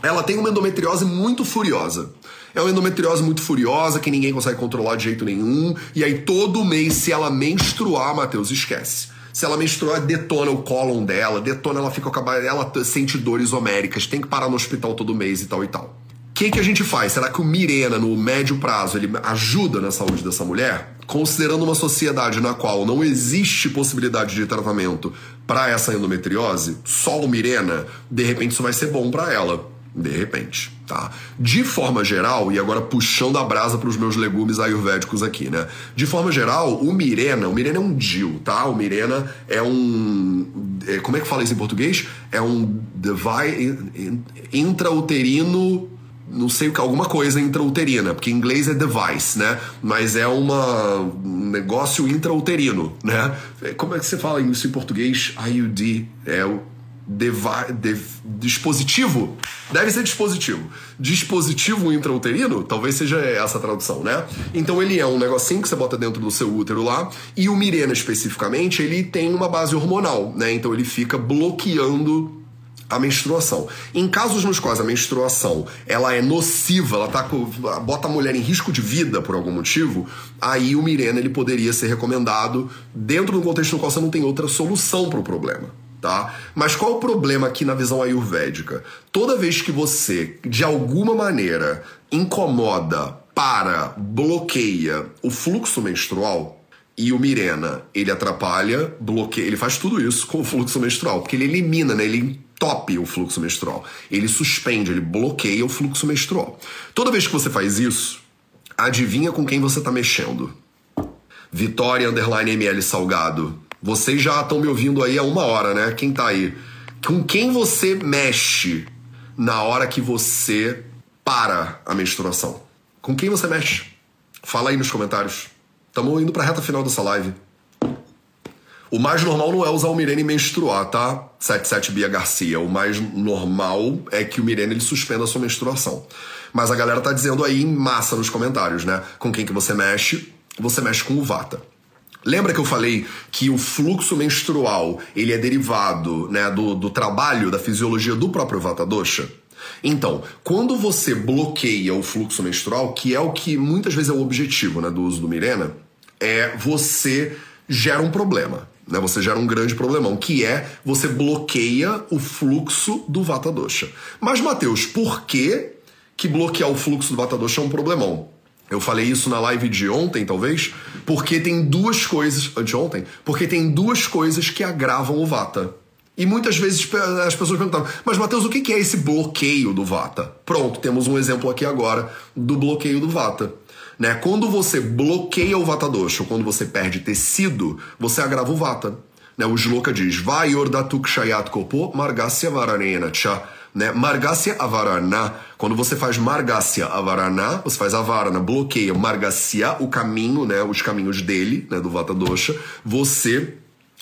Ela tem uma endometriose muito furiosa. É uma endometriose muito furiosa que ninguém consegue controlar de jeito nenhum. E aí todo mês, se ela menstruar, Matheus, esquece. Se ela menstruar, detona o cólon dela, detona, ela fica com a ela sente dores homéricas, tem que parar no hospital todo mês e tal e tal que, que a gente faz? Será que o Mirena, no médio prazo, ele ajuda na saúde dessa mulher? Considerando uma sociedade na qual não existe possibilidade de tratamento para essa endometriose, só o Mirena, de repente isso vai ser bom para ela. De repente, tá? De forma geral, e agora puxando a brasa para os meus legumes ayurvédicos aqui, né? De forma geral, o Mirena, o Mirena é um DIL, tá? O Mirena é um. É, como é que fala isso em português? É um device intrauterino não sei o que, alguma coisa intrauterina, porque em inglês é device, né? Mas é uma, um negócio intrauterino, né? É, como é que você fala isso em português? IUD é o devi, de, dispositivo? Deve ser dispositivo. Dispositivo intrauterino? Talvez seja essa a tradução, né? Então ele é um negocinho que você bota dentro do seu útero lá, e o Mirena especificamente, ele tem uma base hormonal, né? Então ele fica bloqueando a menstruação. Em casos nos quais a menstruação ela é nociva, ela tá bota a mulher em risco de vida por algum motivo, aí o Mirena ele poderia ser recomendado dentro do contexto no qual você não tem outra solução para o problema. Tá? Mas qual o problema aqui na visão ayurvédica? Toda vez que você, de alguma maneira, incomoda, para, bloqueia o fluxo menstrual, e o Mirena, ele atrapalha, bloqueia, ele faz tudo isso com o fluxo menstrual, porque ele elimina, né? Ele top o fluxo menstrual. Ele suspende, ele bloqueia o fluxo menstrual. Toda vez que você faz isso, adivinha com quem você está mexendo. Vitória Underline ML Salgado. Vocês já estão me ouvindo aí há uma hora, né? Quem tá aí? Com quem você mexe na hora que você para a menstruação? Com quem você mexe? Fala aí nos comentários. Estamos indo para a reta final dessa live. O mais normal não é usar o Mirene menstruar, tá? 77 Bia Garcia. O mais normal é que o Mirene ele suspenda a sua menstruação. Mas a galera tá dizendo aí em massa nos comentários, né? Com quem que você mexe? Você mexe com o Vata. Lembra que eu falei que o fluxo menstrual ele é derivado né, do, do trabalho, da fisiologia do próprio Vata Dosha? Então, quando você bloqueia o fluxo menstrual, que é o que muitas vezes é o objetivo né, do uso do Mirena, é você gera um problema né? Você gera um grande problemão, que é você bloqueia o fluxo do Vata Dosha. Mas, Mateus, por que, que bloquear o fluxo do Vata Dosha é um problemão? Eu falei isso na live de ontem, talvez, porque tem duas coisas. Anteontem? Porque tem duas coisas que agravam o Vata. E muitas vezes as pessoas perguntam, mas Mateus, o que é esse bloqueio do Vata? Pronto, temos um exemplo aqui agora do bloqueio do Vata. Né? Quando você bloqueia o Vata Dosha, ou quando você perde tecido, você agrava o Vata. Né? O Shloka diz, Vai ordatuk shayat kopo margasya varanena cha. Né? Margasya avarana. Quando você faz margasya avarana, você faz avarana, bloqueia margasya, o caminho, né? os caminhos dele, né? do Vata Dosha, você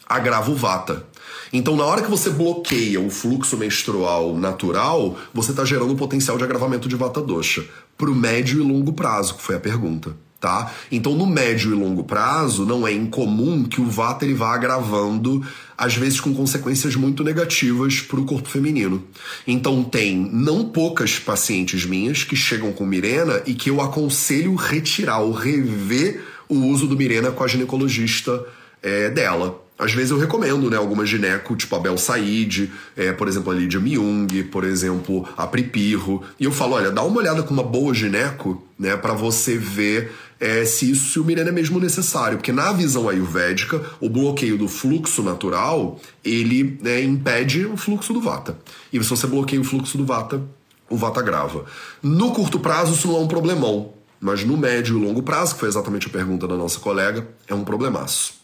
agrava o Vata. Então, na hora que você bloqueia o fluxo menstrual natural, você está gerando um potencial de agravamento de vata dosha para o médio e longo prazo, que foi a pergunta. Tá? Então, no médio e longo prazo, não é incomum que o vata ele vá agravando, às vezes com consequências muito negativas para o corpo feminino. Então, tem não poucas pacientes minhas que chegam com Mirena e que eu aconselho retirar ou rever o uso do Mirena com a ginecologista é, dela. Às vezes eu recomendo, né, alguma gineco, tipo a Bel Said, é, por exemplo, a Lídia Myung, por exemplo, a Pripirro. E eu falo, olha, dá uma olhada com uma boa gineco, né, para você ver é, se isso, se o Mirena é mesmo necessário. Porque na visão ayurvédica, o bloqueio do fluxo natural, ele né, impede o fluxo do Vata. E se você bloqueia o fluxo do Vata, o Vata grava. No curto prazo, isso não é um problemão. Mas no médio e longo prazo, que foi exatamente a pergunta da nossa colega, é um problemaço.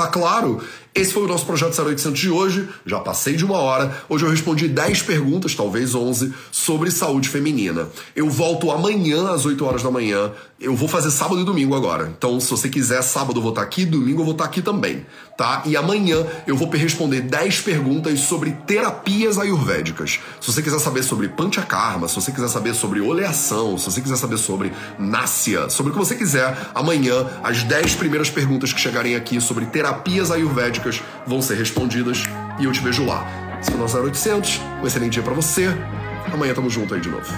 Tá claro? Esse foi o nosso projeto 0800 de hoje. Já passei de uma hora. Hoje eu respondi 10 perguntas, talvez 11, sobre saúde feminina. Eu volto amanhã às 8 horas da manhã. Eu vou fazer sábado e domingo agora. Então, se você quiser, sábado eu vou estar aqui, domingo eu vou estar aqui também, tá? E amanhã eu vou responder 10 perguntas sobre terapias ayurvédicas. Se você quiser saber sobre panchakarma, se você quiser saber sobre oleação, se você quiser saber sobre násia, sobre o que você quiser, amanhã as 10 primeiras perguntas que chegarem aqui sobre terapias ayurvédicas vão ser respondidas e eu te vejo lá. O nosso 0800. Um excelente dia para você. Amanhã tamo junto aí de novo.